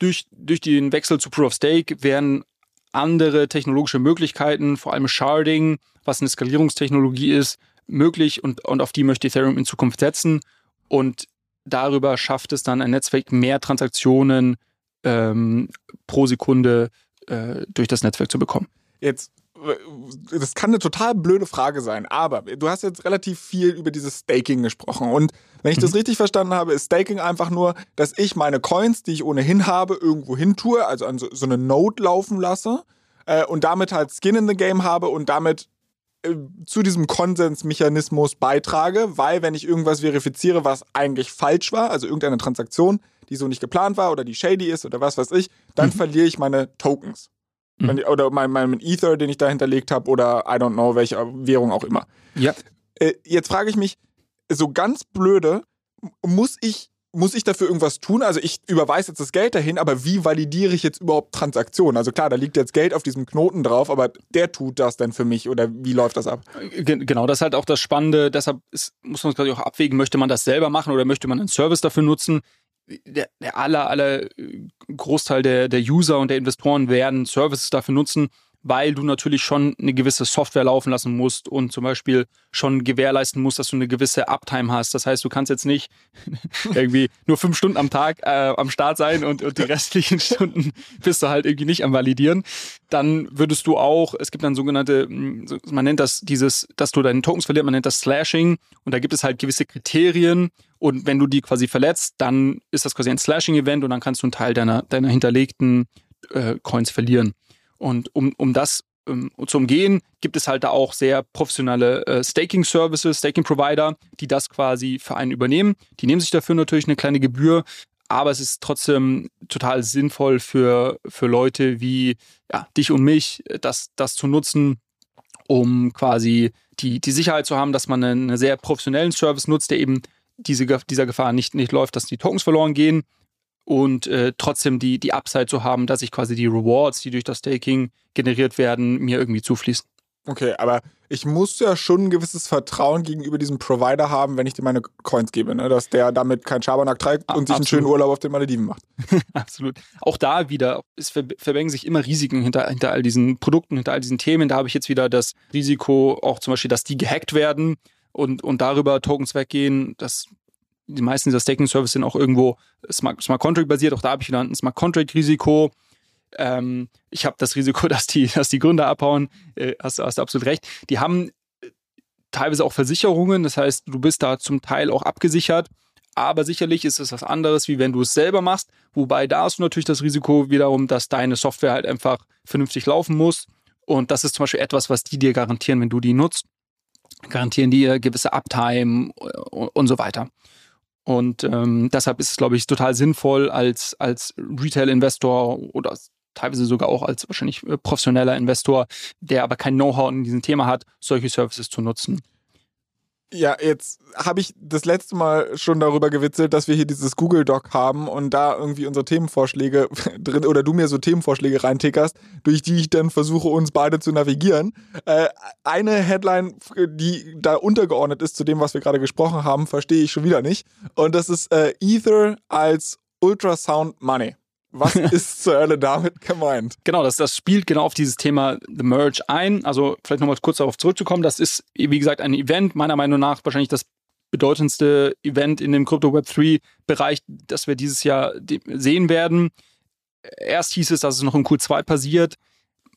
S2: Durch, durch den Wechsel zu Proof of Stake werden andere technologische Möglichkeiten, vor allem Sharding, was eine Skalierungstechnologie ist, möglich und, und auf die möchte Ethereum in Zukunft setzen. Und darüber schafft es dann ein Netzwerk mehr Transaktionen ähm, pro Sekunde äh, durch das Netzwerk zu bekommen.
S1: Jetzt, das kann eine total blöde Frage sein, aber du hast jetzt relativ viel über dieses Staking gesprochen. Und wenn ich das mhm. richtig verstanden habe, ist Staking einfach nur, dass ich meine Coins, die ich ohnehin habe, irgendwo hin tue, also an so, so eine Node laufen lasse äh, und damit halt Skin in the Game habe und damit äh, zu diesem Konsensmechanismus beitrage, weil wenn ich irgendwas verifiziere, was eigentlich falsch war, also irgendeine Transaktion, die so nicht geplant war oder die shady ist oder was weiß ich, dann mhm. verliere ich meine Tokens. Mhm. Oder meinen mein Ether, den ich da hinterlegt habe oder I don't know, welche Währung auch immer.
S2: Ja.
S1: Äh, jetzt frage ich mich, so ganz blöde, muss ich muss ich dafür irgendwas tun? Also ich überweise jetzt das Geld dahin, aber wie validiere ich jetzt überhaupt Transaktionen? Also klar, da liegt jetzt Geld auf diesem Knoten drauf, aber der tut das dann für mich oder wie läuft das ab?
S2: Genau, das ist halt auch das Spannende. Deshalb ist, muss man quasi auch abwägen, möchte man das selber machen oder möchte man einen Service dafür nutzen? Der, der aller, aller Großteil der, der User und der Investoren werden Services dafür nutzen, weil du natürlich schon eine gewisse Software laufen lassen musst und zum Beispiel schon gewährleisten musst, dass du eine gewisse Uptime hast. Das heißt, du kannst jetzt nicht [LAUGHS] irgendwie nur fünf Stunden am Tag äh, am Start sein und, und die restlichen [LAUGHS] Stunden bist du halt irgendwie nicht am Validieren. Dann würdest du auch, es gibt dann sogenannte, hm, man nennt das dieses, dass du deinen Tokens verlierst, man nennt das Slashing und da gibt es halt gewisse Kriterien und wenn du die quasi verletzt, dann ist das quasi ein Slashing-Event und dann kannst du einen Teil deiner, deiner hinterlegten äh, Coins verlieren. Und um, um das ähm, zu umgehen, gibt es halt da auch sehr professionelle äh, Staking-Services, Staking-Provider, die das quasi für einen übernehmen. Die nehmen sich dafür natürlich eine kleine Gebühr, aber es ist trotzdem total sinnvoll für, für Leute wie ja, dich und mich, das, das zu nutzen, um quasi die, die Sicherheit zu haben, dass man einen, einen sehr professionellen Service nutzt, der eben diese, dieser Gefahr nicht, nicht läuft, dass die Tokens verloren gehen und äh, trotzdem die, die Upside zu haben, dass ich quasi die Rewards, die durch das Staking generiert werden, mir irgendwie zufließen.
S1: Okay, aber ich muss ja schon ein gewisses Vertrauen gegenüber diesem Provider haben, wenn ich dir meine Coins gebe, ne? dass der damit keinen Schabernack treibt und sich einen schönen Urlaub auf den Malediven macht. [LAUGHS]
S2: Absolut. Auch da wieder, es verbergen sich immer Risiken hinter, hinter all diesen Produkten, hinter all diesen Themen. Da habe ich jetzt wieder das Risiko, auch zum Beispiel, dass die gehackt werden und, und darüber Tokens weggehen. Das, die meisten dieser Staking-Services sind auch irgendwo Smart, Smart Contract basiert. Auch da habe ich wieder ein Smart Contract-Risiko. Ähm, ich habe das Risiko, [LAUGHS] dass die, dass die Gründer abhauen. Äh, hast, hast du absolut recht. Die haben äh, teilweise auch Versicherungen. Das heißt, du bist da zum Teil auch abgesichert. Aber sicherlich ist es was anderes, wie wenn du es selber machst. Wobei da hast du natürlich das Risiko wiederum, dass deine Software halt einfach vernünftig laufen muss. Und das ist zum Beispiel etwas, was die dir garantieren, wenn du die nutzt. Garantieren dir gewisse Uptime äh, und so weiter. Und ähm, deshalb ist es, glaube ich, total sinnvoll, als, als Retail-Investor oder teilweise sogar auch als wahrscheinlich äh, professioneller Investor, der aber kein Know-how in diesem Thema hat, solche Services zu nutzen.
S1: Ja, jetzt habe ich das letzte Mal schon darüber gewitzelt, dass wir hier dieses Google Doc haben und da irgendwie unsere Themenvorschläge [LAUGHS] drin oder du mir so Themenvorschläge reintickerst, durch die ich dann versuche, uns beide zu navigieren. Äh, eine Headline, die da untergeordnet ist zu dem, was wir gerade gesprochen haben, verstehe ich schon wieder nicht. Und das ist äh, Ether als Ultrasound Money. Was [LAUGHS] ist zur Hölle damit gemeint?
S2: Genau, das, das spielt genau auf dieses Thema The Merge ein. Also vielleicht nochmal kurz darauf zurückzukommen. Das ist, wie gesagt, ein Event, meiner Meinung nach wahrscheinlich das bedeutendste Event in dem Crypto Web 3 Bereich, das wir dieses Jahr sehen werden. Erst hieß es, dass es noch im Q2 passiert.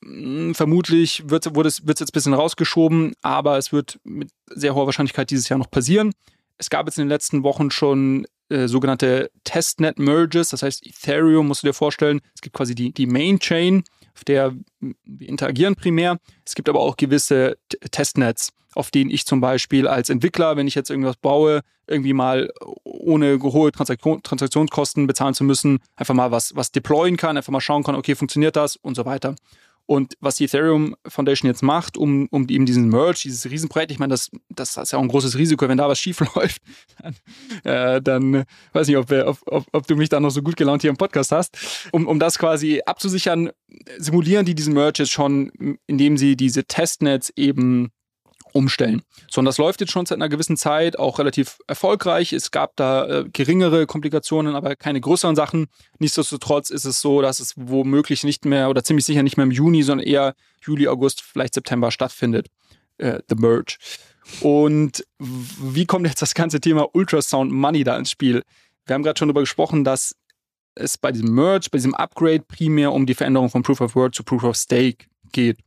S2: Hm, vermutlich wird, es, wird es jetzt ein bisschen rausgeschoben, aber es wird mit sehr hoher Wahrscheinlichkeit dieses Jahr noch passieren. Es gab jetzt in den letzten Wochen schon äh, sogenannte Testnet-Merges. Das heißt, Ethereum, musst du dir vorstellen, es gibt quasi die, die Main-Chain, auf der wir interagieren primär. Es gibt aber auch gewisse Testnets, auf denen ich zum Beispiel als Entwickler, wenn ich jetzt irgendwas baue, irgendwie mal ohne hohe Transaktion, Transaktionskosten bezahlen zu müssen, einfach mal was, was deployen kann, einfach mal schauen kann, okay, funktioniert das und so weiter. Und was die Ethereum Foundation jetzt macht, um, um eben diesen Merge, dieses Riesenprojekt, ich meine, das, das ist ja auch ein großes Risiko, wenn da was schief [LAUGHS] läuft, dann, äh, dann weiß nicht, ob, ob, ob, ob, du mich da noch so gut gelaunt hier im Podcast hast. Um, um das quasi abzusichern, simulieren die diesen Merge jetzt schon, indem sie diese Testnets eben umstellen. So, und das läuft jetzt schon seit einer gewissen Zeit, auch relativ erfolgreich. Es gab da äh, geringere Komplikationen, aber keine größeren Sachen. Nichtsdestotrotz ist es so, dass es womöglich nicht mehr oder ziemlich sicher nicht mehr im Juni, sondern eher Juli, August, vielleicht September stattfindet. Äh, the Merge. Und wie kommt jetzt das ganze Thema Ultrasound Money da ins Spiel? Wir haben gerade schon darüber gesprochen, dass es bei diesem Merge, bei diesem Upgrade primär um die Veränderung von Proof of Work zu Proof of Stake geht.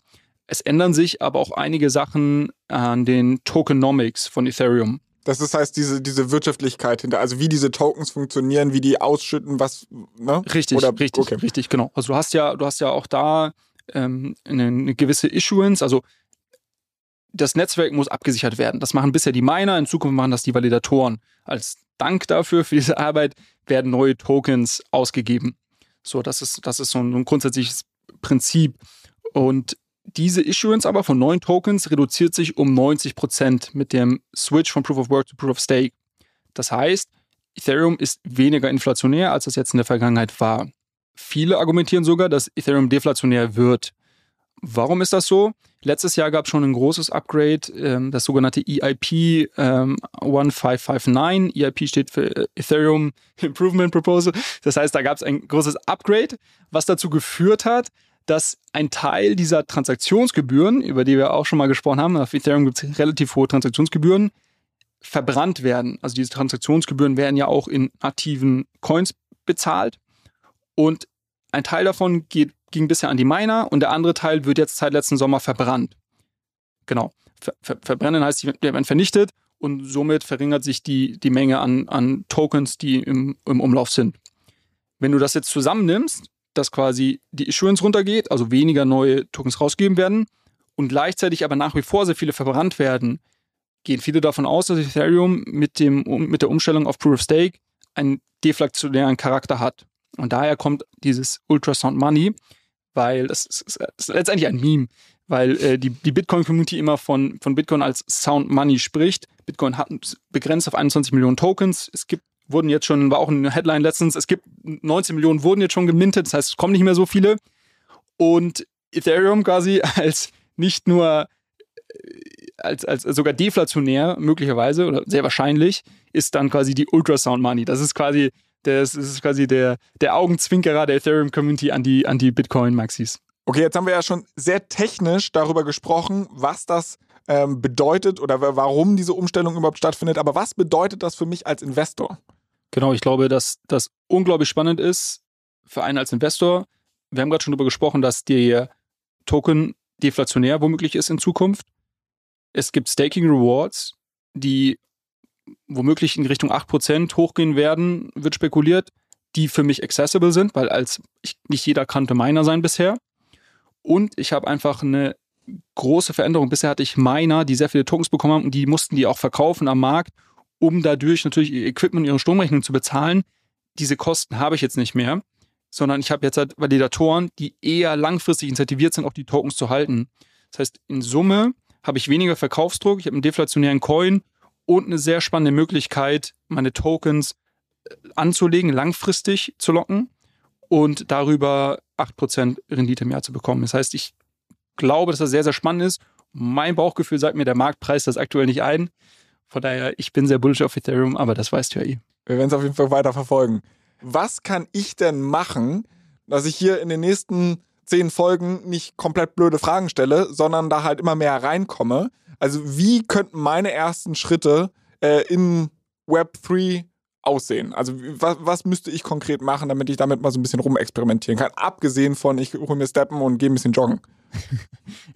S2: Es ändern sich aber auch einige Sachen an den Tokenomics von Ethereum.
S1: Das ist, heißt, diese, diese Wirtschaftlichkeit hinter, also wie diese Tokens funktionieren, wie die ausschütten, was, ne?
S2: Richtig, Oder, richtig, okay. richtig, genau. Also du hast ja, du hast ja auch da ähm, eine, eine gewisse Issuance, also das Netzwerk muss abgesichert werden. Das machen bisher die Miner, in Zukunft machen das die Validatoren. Als Dank dafür, für diese Arbeit, werden neue Tokens ausgegeben. So, das ist, das ist so ein, ein grundsätzliches Prinzip. Und diese Issuance aber von neuen Tokens reduziert sich um 90 Prozent mit dem Switch von Proof of Work zu Proof of Stake. Das heißt, Ethereum ist weniger inflationär, als das jetzt in der Vergangenheit war. Viele argumentieren sogar, dass Ethereum deflationär wird. Warum ist das so? Letztes Jahr gab es schon ein großes Upgrade, ähm, das sogenannte EIP ähm, 1559. EIP steht für äh, Ethereum Improvement Proposal. Das heißt, da gab es ein großes Upgrade, was dazu geführt hat, dass ein Teil dieser Transaktionsgebühren, über die wir auch schon mal gesprochen haben, auf Ethereum gibt es relativ hohe Transaktionsgebühren, verbrannt werden. Also diese Transaktionsgebühren werden ja auch in aktiven Coins bezahlt. Und ein Teil davon geht, ging bisher an die Miner und der andere Teil wird jetzt seit letzten Sommer verbrannt. Genau. Ver ver verbrennen heißt, die werden vernichtet und somit verringert sich die, die Menge an, an Tokens, die im, im Umlauf sind. Wenn du das jetzt zusammennimmst, dass quasi die Issuance runtergeht, also weniger neue Tokens rausgegeben werden und gleichzeitig aber nach wie vor sehr viele verbrannt werden, gehen viele davon aus, dass Ethereum mit, dem, mit der Umstellung auf Proof of Stake einen deflationären Charakter hat. Und daher kommt dieses Ultrasound Money, weil das ist, ist letztendlich ein Meme, weil äh, die, die Bitcoin-Community immer von, von Bitcoin als Sound Money spricht. Bitcoin hat begrenzt auf 21 Millionen Tokens. Es gibt, wurden jetzt schon, war auch eine Headline letztens, es gibt 19 Millionen wurden jetzt schon gemintet, das heißt, es kommen nicht mehr so viele. Und Ethereum quasi [LAUGHS] als nicht nur äh, als, als sogar deflationär möglicherweise oder sehr wahrscheinlich ist dann quasi die Ultrasound Money. Das ist quasi das ist quasi der, der Augenzwinkerer der Ethereum Community an die, an die Bitcoin Maxis.
S1: Okay, jetzt haben wir ja schon sehr technisch darüber gesprochen, was das ähm, bedeutet oder warum diese Umstellung überhaupt stattfindet. Aber was bedeutet das für mich als Investor?
S2: Genau, ich glaube, dass das unglaublich spannend ist für einen als Investor. Wir haben gerade schon darüber gesprochen, dass der Token deflationär womöglich ist in Zukunft. Es gibt Staking Rewards, die womöglich in Richtung 8% hochgehen werden, wird spekuliert, die für mich accessible sind, weil als ich, nicht jeder kannte Miner sein bisher. Und ich habe einfach eine große Veränderung. Bisher hatte ich Miner, die sehr viele Tokens bekommen haben und die mussten die auch verkaufen am Markt, um dadurch natürlich ihr Equipment, ihre Stromrechnung zu bezahlen. Diese Kosten habe ich jetzt nicht mehr, sondern ich habe jetzt halt Validatoren, die eher langfristig incentiviert sind, auch die Tokens zu halten. Das heißt, in Summe habe ich weniger Verkaufsdruck, ich habe einen deflationären Coin und eine sehr spannende Möglichkeit, meine Tokens äh, anzulegen, langfristig zu locken und darüber 8% Rendite im Jahr zu bekommen. Das heißt, ich glaube, dass das sehr, sehr spannend ist. Mein Bauchgefühl sagt mir, der Markt preist das aktuell nicht ein. Von daher, ich bin sehr bullish auf Ethereum, aber das weißt du ja eh.
S1: Wir werden es auf jeden Fall weiter verfolgen. Was kann ich denn machen, dass ich hier in den nächsten zehn Folgen nicht komplett blöde Fragen stelle, sondern da halt immer mehr reinkomme? Also, wie könnten meine ersten Schritte äh, in Web3 aussehen? Also was, was müsste ich konkret machen, damit ich damit mal so ein bisschen rumexperimentieren kann? Abgesehen von, ich hole mir Steppen und gehe ein bisschen joggen.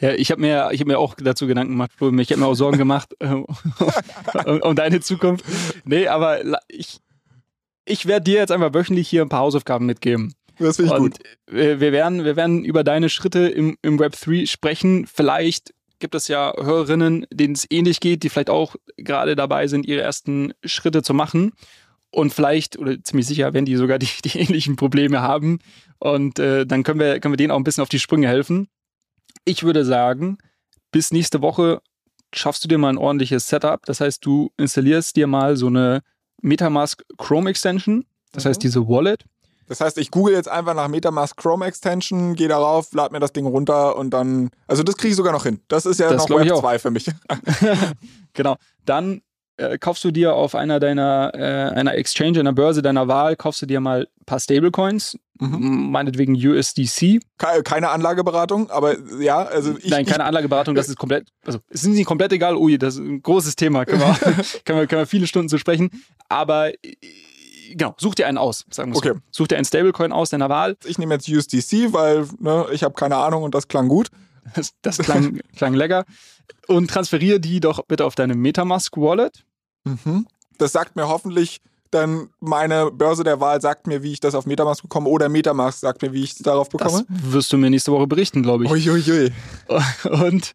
S2: Ja, ich habe mir, hab mir auch dazu Gedanken gemacht, ich habe mir auch Sorgen gemacht äh, um, um, deine Zukunft. Nee, aber ich, ich werde dir jetzt einfach wöchentlich hier ein paar Hausaufgaben mitgeben.
S1: Das finde ich und gut.
S2: Wir werden, wir werden über deine Schritte im, im Web 3 sprechen. Vielleicht gibt es ja Hörerinnen, denen es ähnlich geht, die vielleicht auch gerade dabei sind, ihre ersten Schritte zu machen. Und vielleicht, oder ziemlich sicher, werden die sogar die, die ähnlichen Probleme haben. Und äh, dann können wir, können wir denen auch ein bisschen auf die Sprünge helfen. Ich würde sagen, bis nächste Woche schaffst du dir mal ein ordentliches Setup. Das heißt, du installierst dir mal so eine Metamask Chrome Extension. Das mhm. heißt, diese Wallet.
S1: Das heißt, ich google jetzt einfach nach Metamask Chrome Extension, gehe darauf, lade mir das Ding runter und dann. Also, das kriege ich sogar noch hin. Das ist ja das noch Web 2 für mich. [LAUGHS]
S2: genau. Dann äh, kaufst du dir auf einer deiner äh, einer Exchange, einer Börse deiner Wahl, kaufst du dir mal ein paar Stablecoins, mhm. meinetwegen USDC.
S1: Keine Anlageberatung, aber ja, also
S2: ich. Nein, keine ich, Anlageberatung, das ist komplett, also es ist nicht komplett egal, ui, das ist ein großes Thema, können wir, [LAUGHS] [LAUGHS] können wir, können wir viele Stunden zu sprechen, aber äh, genau, such dir einen aus, sagen wir okay. so. Such dir einen Stablecoin aus deiner Wahl.
S1: Ich nehme jetzt USDC, weil ne, ich habe keine Ahnung und das klang gut.
S2: Das, das klang, klang lecker. Und transferiere die doch bitte auf deine Metamask Wallet.
S1: Mhm. Das sagt mir hoffentlich dann meine Börse der Wahl sagt mir, wie ich das auf Metamask bekomme oder Metamask sagt mir, wie ich es darauf bekomme.
S2: Das wirst du mir nächste Woche berichten, glaube ich.
S1: Uiuiui.
S2: Und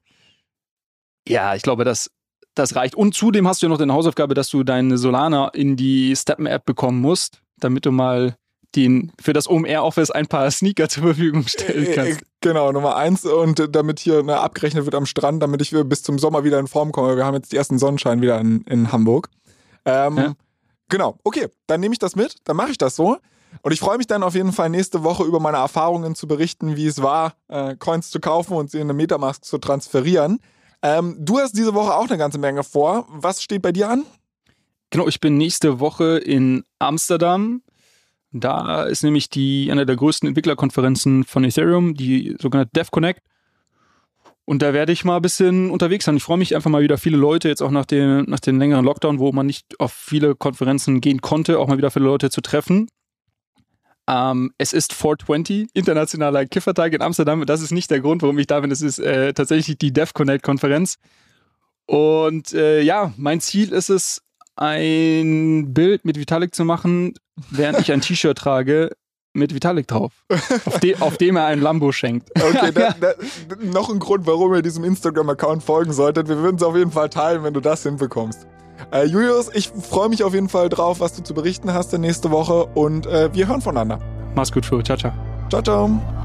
S2: ja, ich glaube, das, das reicht. Und zudem hast du ja noch deine Hausaufgabe, dass du deine Solana in die Steppen-App bekommen musst, damit du mal den, für das OMR Office ein paar Sneaker zur Verfügung stellen äh, kannst.
S1: Genau, Nummer eins. Und damit hier ne, abgerechnet wird am Strand, damit ich bis zum Sommer wieder in Form komme. Wir haben jetzt die ersten Sonnenschein wieder in, in Hamburg. Ähm, ja. Genau, okay, dann nehme ich das mit, dann mache ich das so. Und ich freue mich dann auf jeden Fall nächste Woche über meine Erfahrungen zu berichten, wie es war, äh, Coins zu kaufen und sie in eine Metamask zu transferieren. Ähm, du hast diese Woche auch eine ganze Menge vor. Was steht bei dir an?
S2: Genau, ich bin nächste Woche in Amsterdam da ist nämlich die eine der größten Entwicklerkonferenzen von Ethereum, die sogenannte DevConnect. Und da werde ich mal ein bisschen unterwegs sein. Ich freue mich einfach mal wieder viele Leute, jetzt auch nach dem, nach dem längeren Lockdown, wo man nicht auf viele Konferenzen gehen konnte, auch mal wieder viele Leute zu treffen. Ähm, es ist 420, internationaler Kiffertag in Amsterdam. Das ist nicht der Grund, warum ich da bin. Es ist äh, tatsächlich die DevConnect-Konferenz. Und äh, ja, mein Ziel ist es, ein Bild mit Vitalik zu machen, während ich ein T-Shirt trage mit Vitalik drauf, auf, de auf, dem er ein Lambo schenkt.
S1: Okay, [LAUGHS] da, da, noch ein Grund, warum ihr diesem Instagram-Account folgen solltet. Wir würden es auf jeden Fall teilen, wenn du das hinbekommst. Äh, Julius, ich freue mich auf jeden Fall drauf, was du zu berichten hast in nächste Woche und äh, wir hören voneinander.
S2: Mach's gut, Flo. Ciao, ciao.
S1: Ciao, ciao.